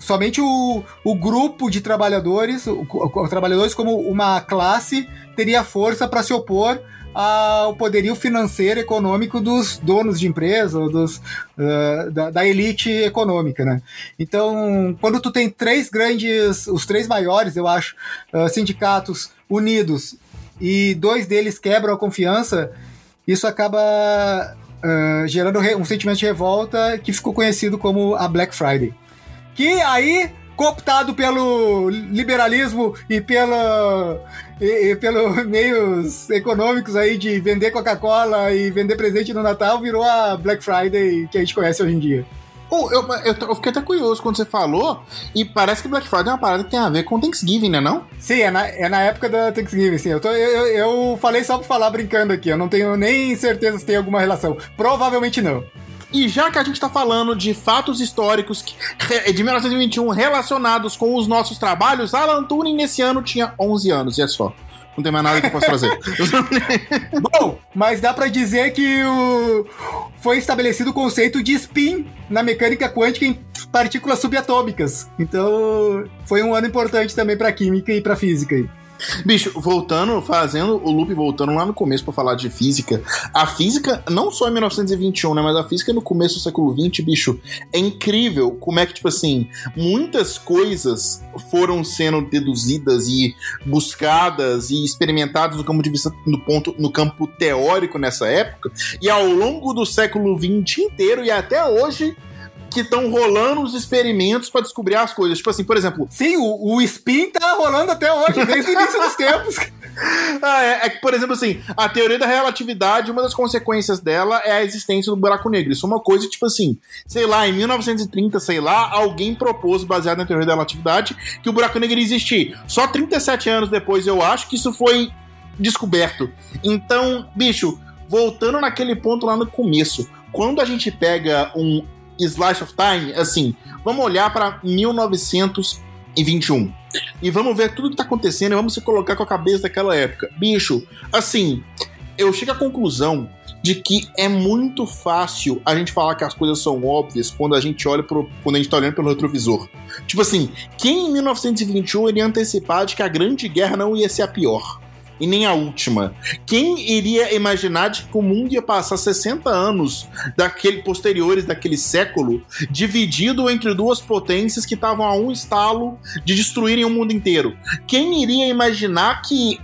somente o, o grupo de trabalhadores, o, o- trabalhadores como uma classe, teria força para se opor ao poderio financeiro econômico dos donos de empresa, dos, ah, da, da elite econômica, né? Então, quando tu tem três grandes, os três maiores, eu acho, ah, sindicatos unidos e dois deles quebram a confiança, isso acaba ah, gerando um sentimento de revolta que ficou conhecido como a Black Friday. Que aí, cooptado pelo liberalismo e pela e, e pelos meios econômicos aí de vender Coca-Cola e vender presente no Natal, virou a Black Friday que a gente conhece hoje em dia. Oh, eu, eu, eu fiquei até curioso quando você falou, e parece que Black Friday é uma parada que tem a ver com Thanksgiving, né não? Sim, é na, é na época da Thanksgiving, sim. Eu, tô, eu, eu- eu falei só pra falar brincando aqui, eu não tenho nem certeza se tem alguma relação. Provavelmente não. E já que a gente tá falando de fatos históricos de 1921 relacionados com os nossos trabalhos, Alan Turing nesse ano tinha 11 anos, e é só. Não tem mais nada que eu possa trazer. Bom, mas dá pra dizer que o, foi estabelecido o conceito de spin na mecânica quântica em partículas subatômicas. Então, foi um ano importante também pra química e pra física. Bicho, voltando, fazendo o loop voltando lá no começo pra falar de física. A física, não só em 1921, né? Mas a física no começo do século XX, bicho, é incrível como é que, tipo assim, muitas coisas foram sendo deduzidas e buscadas e experimentadas no campo de vista, no ponto, no campo teórico nessa época. E ao longo do século XX inteiro e até hoje, que estão rolando os experimentos para descobrir as coisas. Tipo assim, por exemplo. Sim, o, o spin tá rolando até hoje, desde o início dos tempos. Ah, é, é que, por exemplo, assim, a teoria da relatividade, uma das consequências dela é a existência do buraco negro. Isso é uma coisa, tipo assim, sei lá, em 1930, sei lá, alguém propôs, baseado na teoria da relatividade, que o buraco negro ia existir. Só 37 anos depois, eu acho que isso foi descoberto. Então, bicho, voltando naquele ponto lá no começo, quando a gente pega um slice of time, assim, vamos olhar para 1921 e vamos ver tudo que tá acontecendo e vamos se colocar com a cabeça daquela época. Bicho, assim, eu chego à conclusão de que é muito fácil a gente falar que as coisas são óbvias quando a gente olha pro, quando a gente tá olhando pelo retrovisor. Tipo assim, quem em 1921 iria antecipar de que a Grande Guerra não ia ser a pior? E nem a última. Quem iria imaginar de que o mundo ia passar 60 anos daquele posteriores daquele século dividido entre duas potências que estavam a um estalo de destruírem o mundo inteiro? Quem iria imaginar que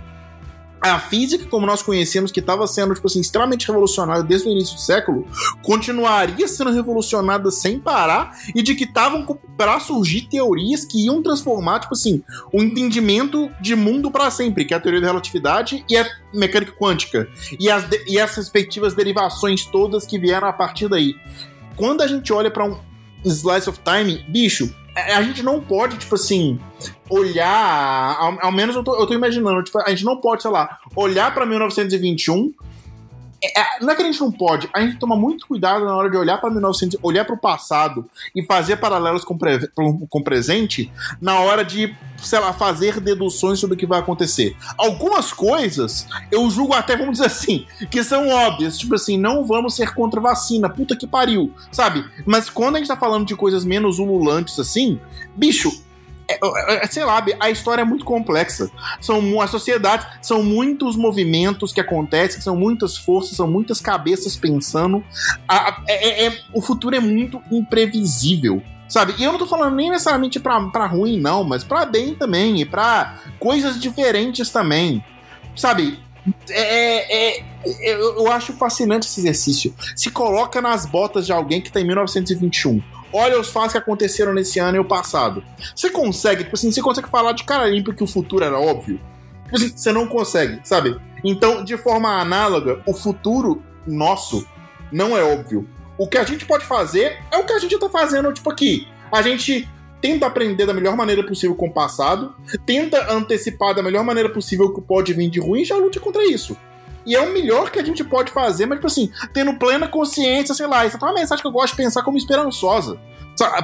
a física, como nós conhecemos, que estava sendo tipo assim, extremamente revolucionária desde o início do século, continuaria sendo revolucionada sem parar e de que estavam para surgir teorias que iam transformar, tipo assim, o entendimento de mundo para sempre, que é a teoria da relatividade e a mecânica quântica, e as, e as respectivas derivações todas que vieram a partir daí. Quando a gente olha para um slice of time, bicho, a gente não pode, tipo assim, olhar. Ao, ao menos eu tô, eu tô, imaginando, tipo, a gente não pode, sei lá, olhar pra 1921. É, é, não é que a gente não pode, a gente toma muito cuidado na hora de olhar para 1900, olhar para o passado e fazer paralelos com, pre, o presente na hora de, sei lá, fazer deduções sobre o que vai acontecer. Algumas coisas eu julgo até, vamos dizer assim, que são óbvias, tipo assim, não vamos ser contra vacina, puta que pariu, sabe? Mas quando a gente tá falando de coisas menos ululantes assim, bicho, sei lá, a história é muito complexa. São as sociedades, são muitos movimentos que acontecem, são muitas forças, são muitas cabeças pensando. A, é, é, o futuro é muito imprevisível. Sabe? E eu não tô falando nem necessariamente pra, pra ruim, não, mas pra bem também, e pra coisas diferentes também. Sabe? É, é, é, eu acho fascinante esse exercício. Se coloca nas botas de alguém que tá em 1921 olha os fatos que aconteceram nesse ano e o passado. Você consegue, tipo assim, você consegue falar de cara limpa que o futuro era óbvio? Tipo assim, você não consegue, sabe? Então, de forma análoga, o futuro nosso não é óbvio. O que a gente pode fazer é o que a gente tá fazendo, tipo aqui. A gente tenta aprender da melhor maneira possível com o passado, tenta antecipar da melhor maneira possível o que pode vir de ruim e já luta contra isso. E é o melhor que a gente pode fazer, mas, tipo assim, tendo plena consciência, sei lá. Isso é uma mensagem que eu gosto de pensar como esperançosa.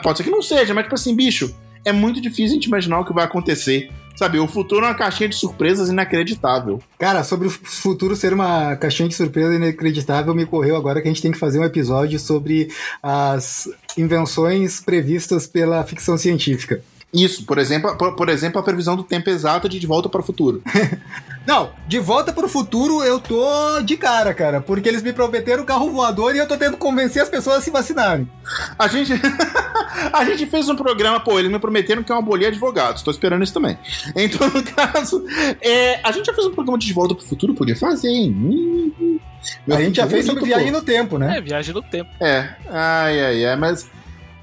Pode ser que não seja, mas, tipo assim, bicho, é muito difícil a gente imaginar o que vai acontecer. Sabe, o futuro é uma caixinha de surpresas inacreditável. Cara, sobre o futuro ser uma caixinha de surpresas inacreditável, me correu agora que a gente tem que fazer um episódio sobre as invenções previstas pela ficção científica. Isso, por exemplo, por, por, exemplo, a previsão do tempo exato de De Volta para o Futuro. Não, De Volta para o Futuro eu tô de cara, cara, porque eles me prometeram carro voador e eu tô tendo que convencer as pessoas a se vacinarem. A gente a gente fez um programa, pô, eles me prometeram que é uma bolia advogados, tô esperando isso também. Então, no caso, é, a gente já fez um programa de De Volta para o Futuro, podia fazer, hein? Hum, a gente já fez sobre viagem no tempo, né? É, viagem no tempo. É, ai, ai, ai, mas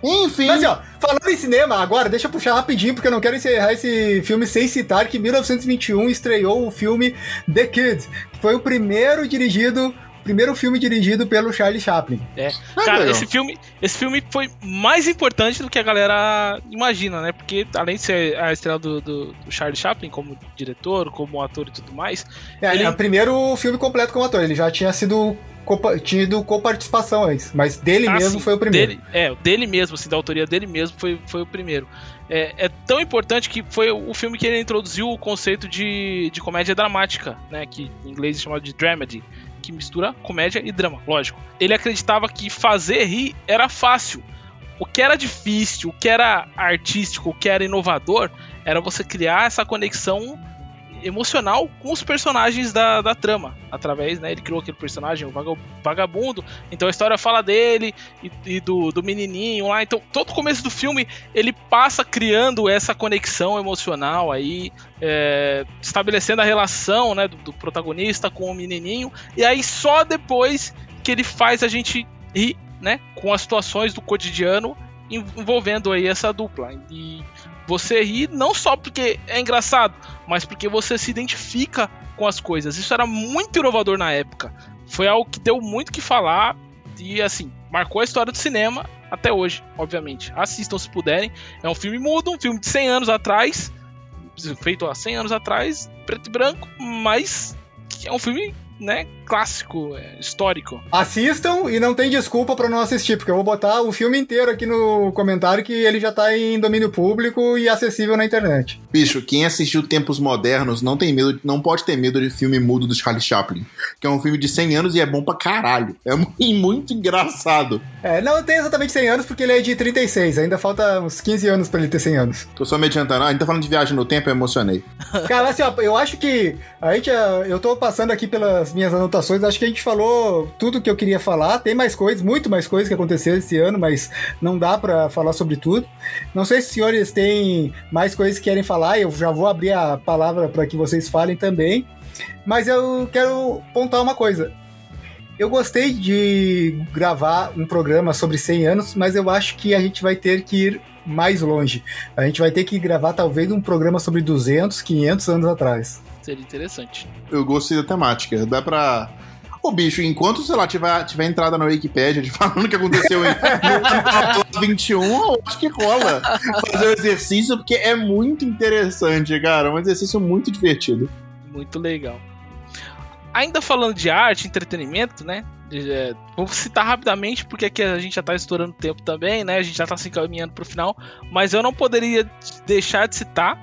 enfim. Mas, ó, falando em cinema, agora, deixa eu puxar rapidinho, porque eu não quero encerrar esse filme sem citar que em 1921 estreou o filme The Kid, que foi o primeiro dirigido primeiro filme dirigido pelo Charlie Chaplin. É. Ah, Cara, esse filme, esse filme foi mais importante do que a galera imagina, né? Porque além de ser a estrela do, do, do Charlie Chaplin como diretor, como ator e tudo mais. É, ele... é o primeiro filme completo como ator. Ele já tinha sido tido coparticipação antes, mas dele ah, mesmo sim, foi o primeiro. Dele, é, dele mesmo, assim, da autoria dele mesmo foi, foi o primeiro. É, é, tão importante que foi o filme que ele introduziu o conceito de, de comédia dramática, né, que em inglês é chamado de dramedy, que mistura comédia e drama, lógico. Ele acreditava que fazer rir era fácil. O que era difícil, o que era artístico, o que era inovador, era você criar essa conexão emocional com os personagens da, da trama. Através, né? Ele criou aquele personagem, o vaga- vagabundo. Então a história fala dele e, e do, do menininho lá. Então todo o começo do filme ele passa criando essa conexão emocional aí, é, estabelecendo a relação né, do, do protagonista com o menininho. E aí só depois que ele faz a gente rir, né? Com as situações do cotidiano en- envolvendo aí essa dupla. E você ri não só porque é engraçado, mas porque você se identifica com as coisas. Isso era muito inovador na época. Foi algo que deu muito que falar e assim, marcou a história do cinema até hoje, obviamente. Assistam se puderem. É um filme mudo, um filme de 100 anos atrás, feito há 100 anos atrás, preto e branco, mas é um filme, né, clássico, é, histórico. Assistam e não tem desculpa pra não assistir, porque eu vou botar o filme inteiro aqui no comentário que ele já tá em domínio público e acessível na internet. Bicho, quem assistiu Tempos Modernos não tem medo, não pode ter medo de filme mudo do Charlie Chaplin. Que é um filme de 100 anos e é bom pra caralho. É mu- e muito engraçado. É, não tem exatamente 100 anos porque ele é de 36, ainda falta uns 15 anos pra ele ter 100 anos. Tô só me adiantando. Ah, a gente tá falando de viagem no tempo, eu emocionei. Cara, assim, ó, eu acho que a gente, eu tô passando aqui pelas minhas anotações, acho que a gente falou tudo que eu queria falar. Tem mais coisas, muito mais coisas que aconteceram esse ano, mas não dá pra falar sobre tudo. Não sei se os senhores têm mais coisas que querem falar, eu já vou abrir a palavra para que vocês falem também. Mas eu quero pontuar uma coisa. Eu gostei de gravar um programa sobre 100 anos, mas eu acho que a gente vai ter que ir mais longe. A gente vai ter que gravar talvez um programa sobre 200, 500 anos atrás. Seria interessante. Eu gostei da temática. Dá pra. Ô, bicho, enquanto, sei lá, tiver, tiver entrada na Wikipedia de falando o que aconteceu em no 21, eu acho que rola fazer o exercício, porque é muito interessante, cara. É um exercício muito divertido. Muito legal. Ainda falando de arte, entretenimento, né? é, vamos citar rapidamente, porque aqui a gente já tá estourando o tempo também, né? A gente já tá se encaminhando pro final. Mas eu não poderia deixar de citar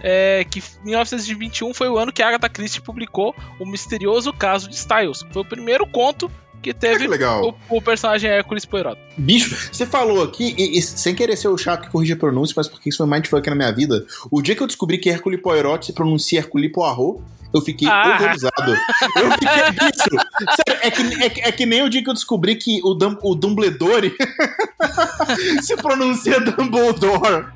é, que 1921 foi o ano que a Agatha Christie publicou O Misterioso Caso de Styles. Foi o primeiro conto que Ah, que teve legal. o, o personagem Hércules Poirot. Bicho, você falou aqui, e, e sem querer ser o chato que corrige a pronúncia, mas porque isso foi mindfuck na minha vida. O dia que eu descobri que Hercule Poirot se pronuncia Hercule Poirot, eu fiquei Ah. horrorizado. Eu fiquei, bicho, sério, é que, é, é que nem o dia que eu descobri que o, Dum, o Dumbledore se pronuncia Dumbledore.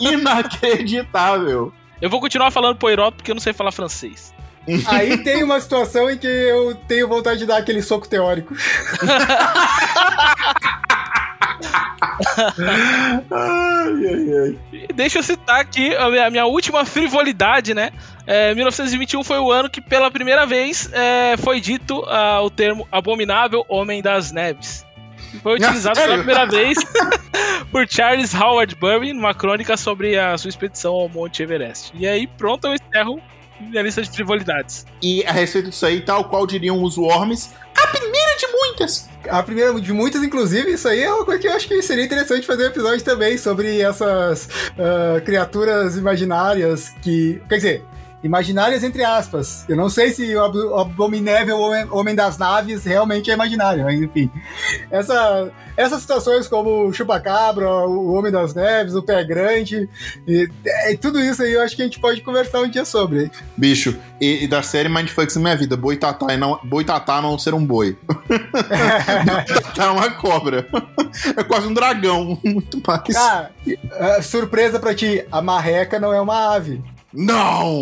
Inacreditável. Eu vou continuar falando Poirot porque eu não sei falar francês. Aí tem uma situação em que eu tenho vontade de dar aquele soco teórico. Ai, ai, ai. Deixa eu citar aqui a minha, a minha última frivolidade, né? É, 1921 foi o ano que, pela primeira vez, é, foi dito ah, o termo Abominável Homem das Neves. Foi utilizado pela primeira vez por Charles Howard Bury numa crônica sobre a sua expedição ao Monte Everest. E aí, pronto, eu encerro minha lista de frivolidades. E a respeito disso aí, tal qual diriam os worms, a primeira de muitas. A primeira de muitas, inclusive, isso aí é uma coisa que eu acho que seria interessante fazer um episódio também sobre essas ah, criaturas imaginárias que. Quer dizer. Imaginárias entre aspas. Eu não sei se o ab- o abominável homem, homem das naves realmente é imaginário, mas enfim. Essa, essas situações como o chupacabra, o homem das neves, o pé grande, e, e tudo isso aí eu acho que a gente pode conversar um dia sobre. Bicho, e, e da série Mindfucks na minha vida, boitatá, e não, boitatá não ser um boi. boitatá é uma cobra. É quase um dragão. Muito mais. Ah, ah, surpresa pra ti, a marreca não é uma ave. Não!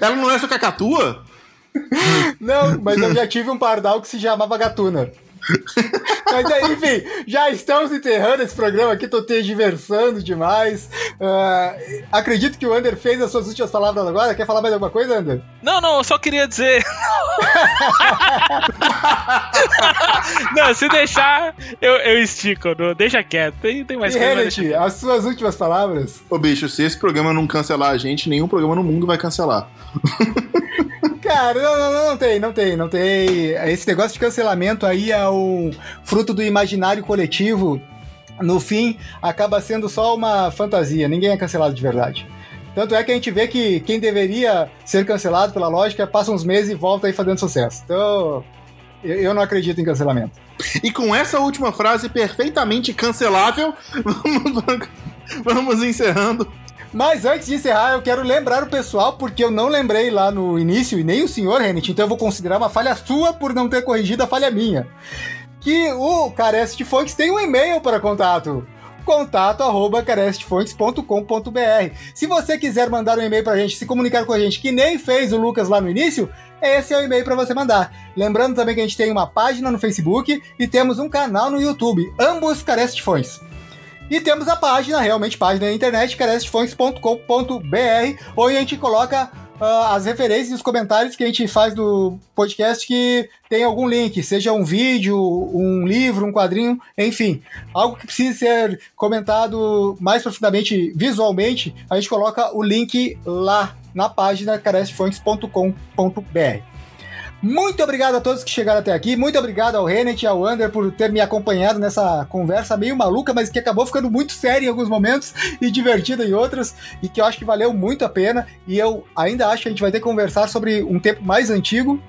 Ela não é sua cacatua? Não, mas eu já tive um pardal que se chamava Gatuna. Mas aí, enfim, já estamos enterrando esse programa aqui, tô te diversando demais. Ah, acredito que o Ander fez as suas últimas palavras agora. Quer falar mais alguma coisa, Ander? Não, não, eu só queria dizer. não, se deixar, eu, eu estico. Não, deixa quieto. Tem, tem mais E coisa. Renet, as suas últimas palavras? Ô, bicho, se esse programa não cancelar a gente, nenhum programa no mundo vai cancelar. Cara, não, não, não, não tem, não tem, não tem. Esse negócio de cancelamento aí é um fruto do imaginário coletivo. No fim, acaba sendo só uma fantasia. Ninguém é cancelado de verdade. Tanto é que a gente vê que quem deveria ser cancelado pela lógica passa uns meses e volta aí fazendo sucesso. Então, eu não acredito em cancelamento. E com essa última frase perfeitamente cancelável, vamos, encerrando Mas antes de encerrar, eu quero lembrar o pessoal, porque eu não lembrei lá no início, e nem o senhor, Renet, então eu vou considerar uma falha sua por não ter corrigido a falha minha. Que o Carece de tem um e-mail para contato contato arroba carestfontes.com.br. Se você quiser mandar um e-mail pra gente, se comunicar com a gente, que nem fez o Lucas lá no início, esse é o e-mail para você mandar. Lembrando também que a gente tem uma página no Facebook e temos um canal no YouTube, ambos Fontes. E temos a página, realmente página na internet, carestfontes.com.br, onde a gente coloca uh, as referências e os comentários que a gente faz do podcast que tem algum link, seja um vídeo, um livro, um quadrinho, enfim, algo que precise ser comentado mais profundamente visualmente, a gente coloca o link lá na página carestfontes.com.br. Muito obrigado a todos que chegaram até aqui. Muito obrigado ao Renet e ao Ander por ter me acompanhado nessa conversa meio maluca, mas que acabou ficando muito séria em alguns momentos e divertida em outros, e que eu acho que valeu muito a pena. E eu ainda acho que a gente vai ter que conversar sobre um tempo mais antigo,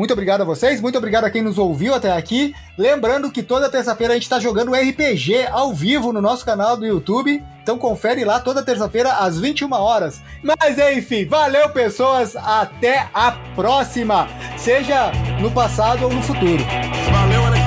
muito obrigado a vocês, muito obrigado a quem nos ouviu até aqui. Lembrando que toda terça-feira a gente está jogando RPG ao vivo no nosso canal do YouTube. Então confere lá toda terça-feira às 21 horas. Mas enfim, valeu pessoas, até a próxima, seja no passado ou no futuro. Valeu,